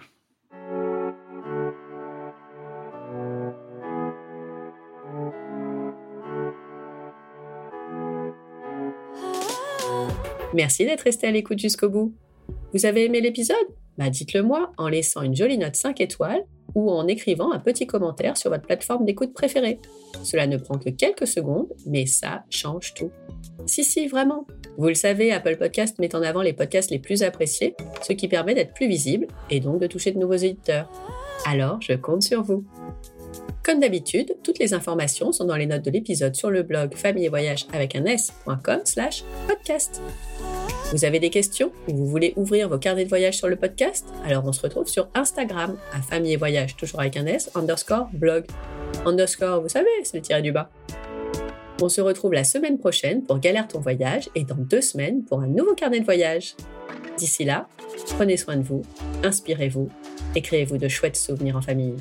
Merci d'être resté à l'écoute jusqu'au bout. Vous avez aimé l'épisode? Bah dites-le moi en laissant une jolie note 5 étoiles ou en écrivant un petit commentaire sur votre plateforme d'écoute préférée. Cela ne prend que quelques secondes, mais ça change tout. Si, si, vraiment. Vous le savez, Apple Podcast met en avant les podcasts les plus appréciés, ce qui permet d'être plus visible et donc de toucher de nouveaux éditeurs. Alors, je compte sur vous. Comme d'habitude, toutes les informations sont dans les notes de l'épisode sur le blog famille voyage avec un s.com slash podcast. Vous avez des questions ou vous voulez ouvrir vos carnets de voyage sur le podcast? Alors on se retrouve sur Instagram à famille et voyage, toujours avec un S, underscore blog. Underscore, vous savez, c'est le tiré du bas. On se retrouve la semaine prochaine pour Galère ton voyage et dans deux semaines pour un nouveau carnet de voyage. D'ici là, prenez soin de vous, inspirez-vous et créez-vous de chouettes souvenirs en famille.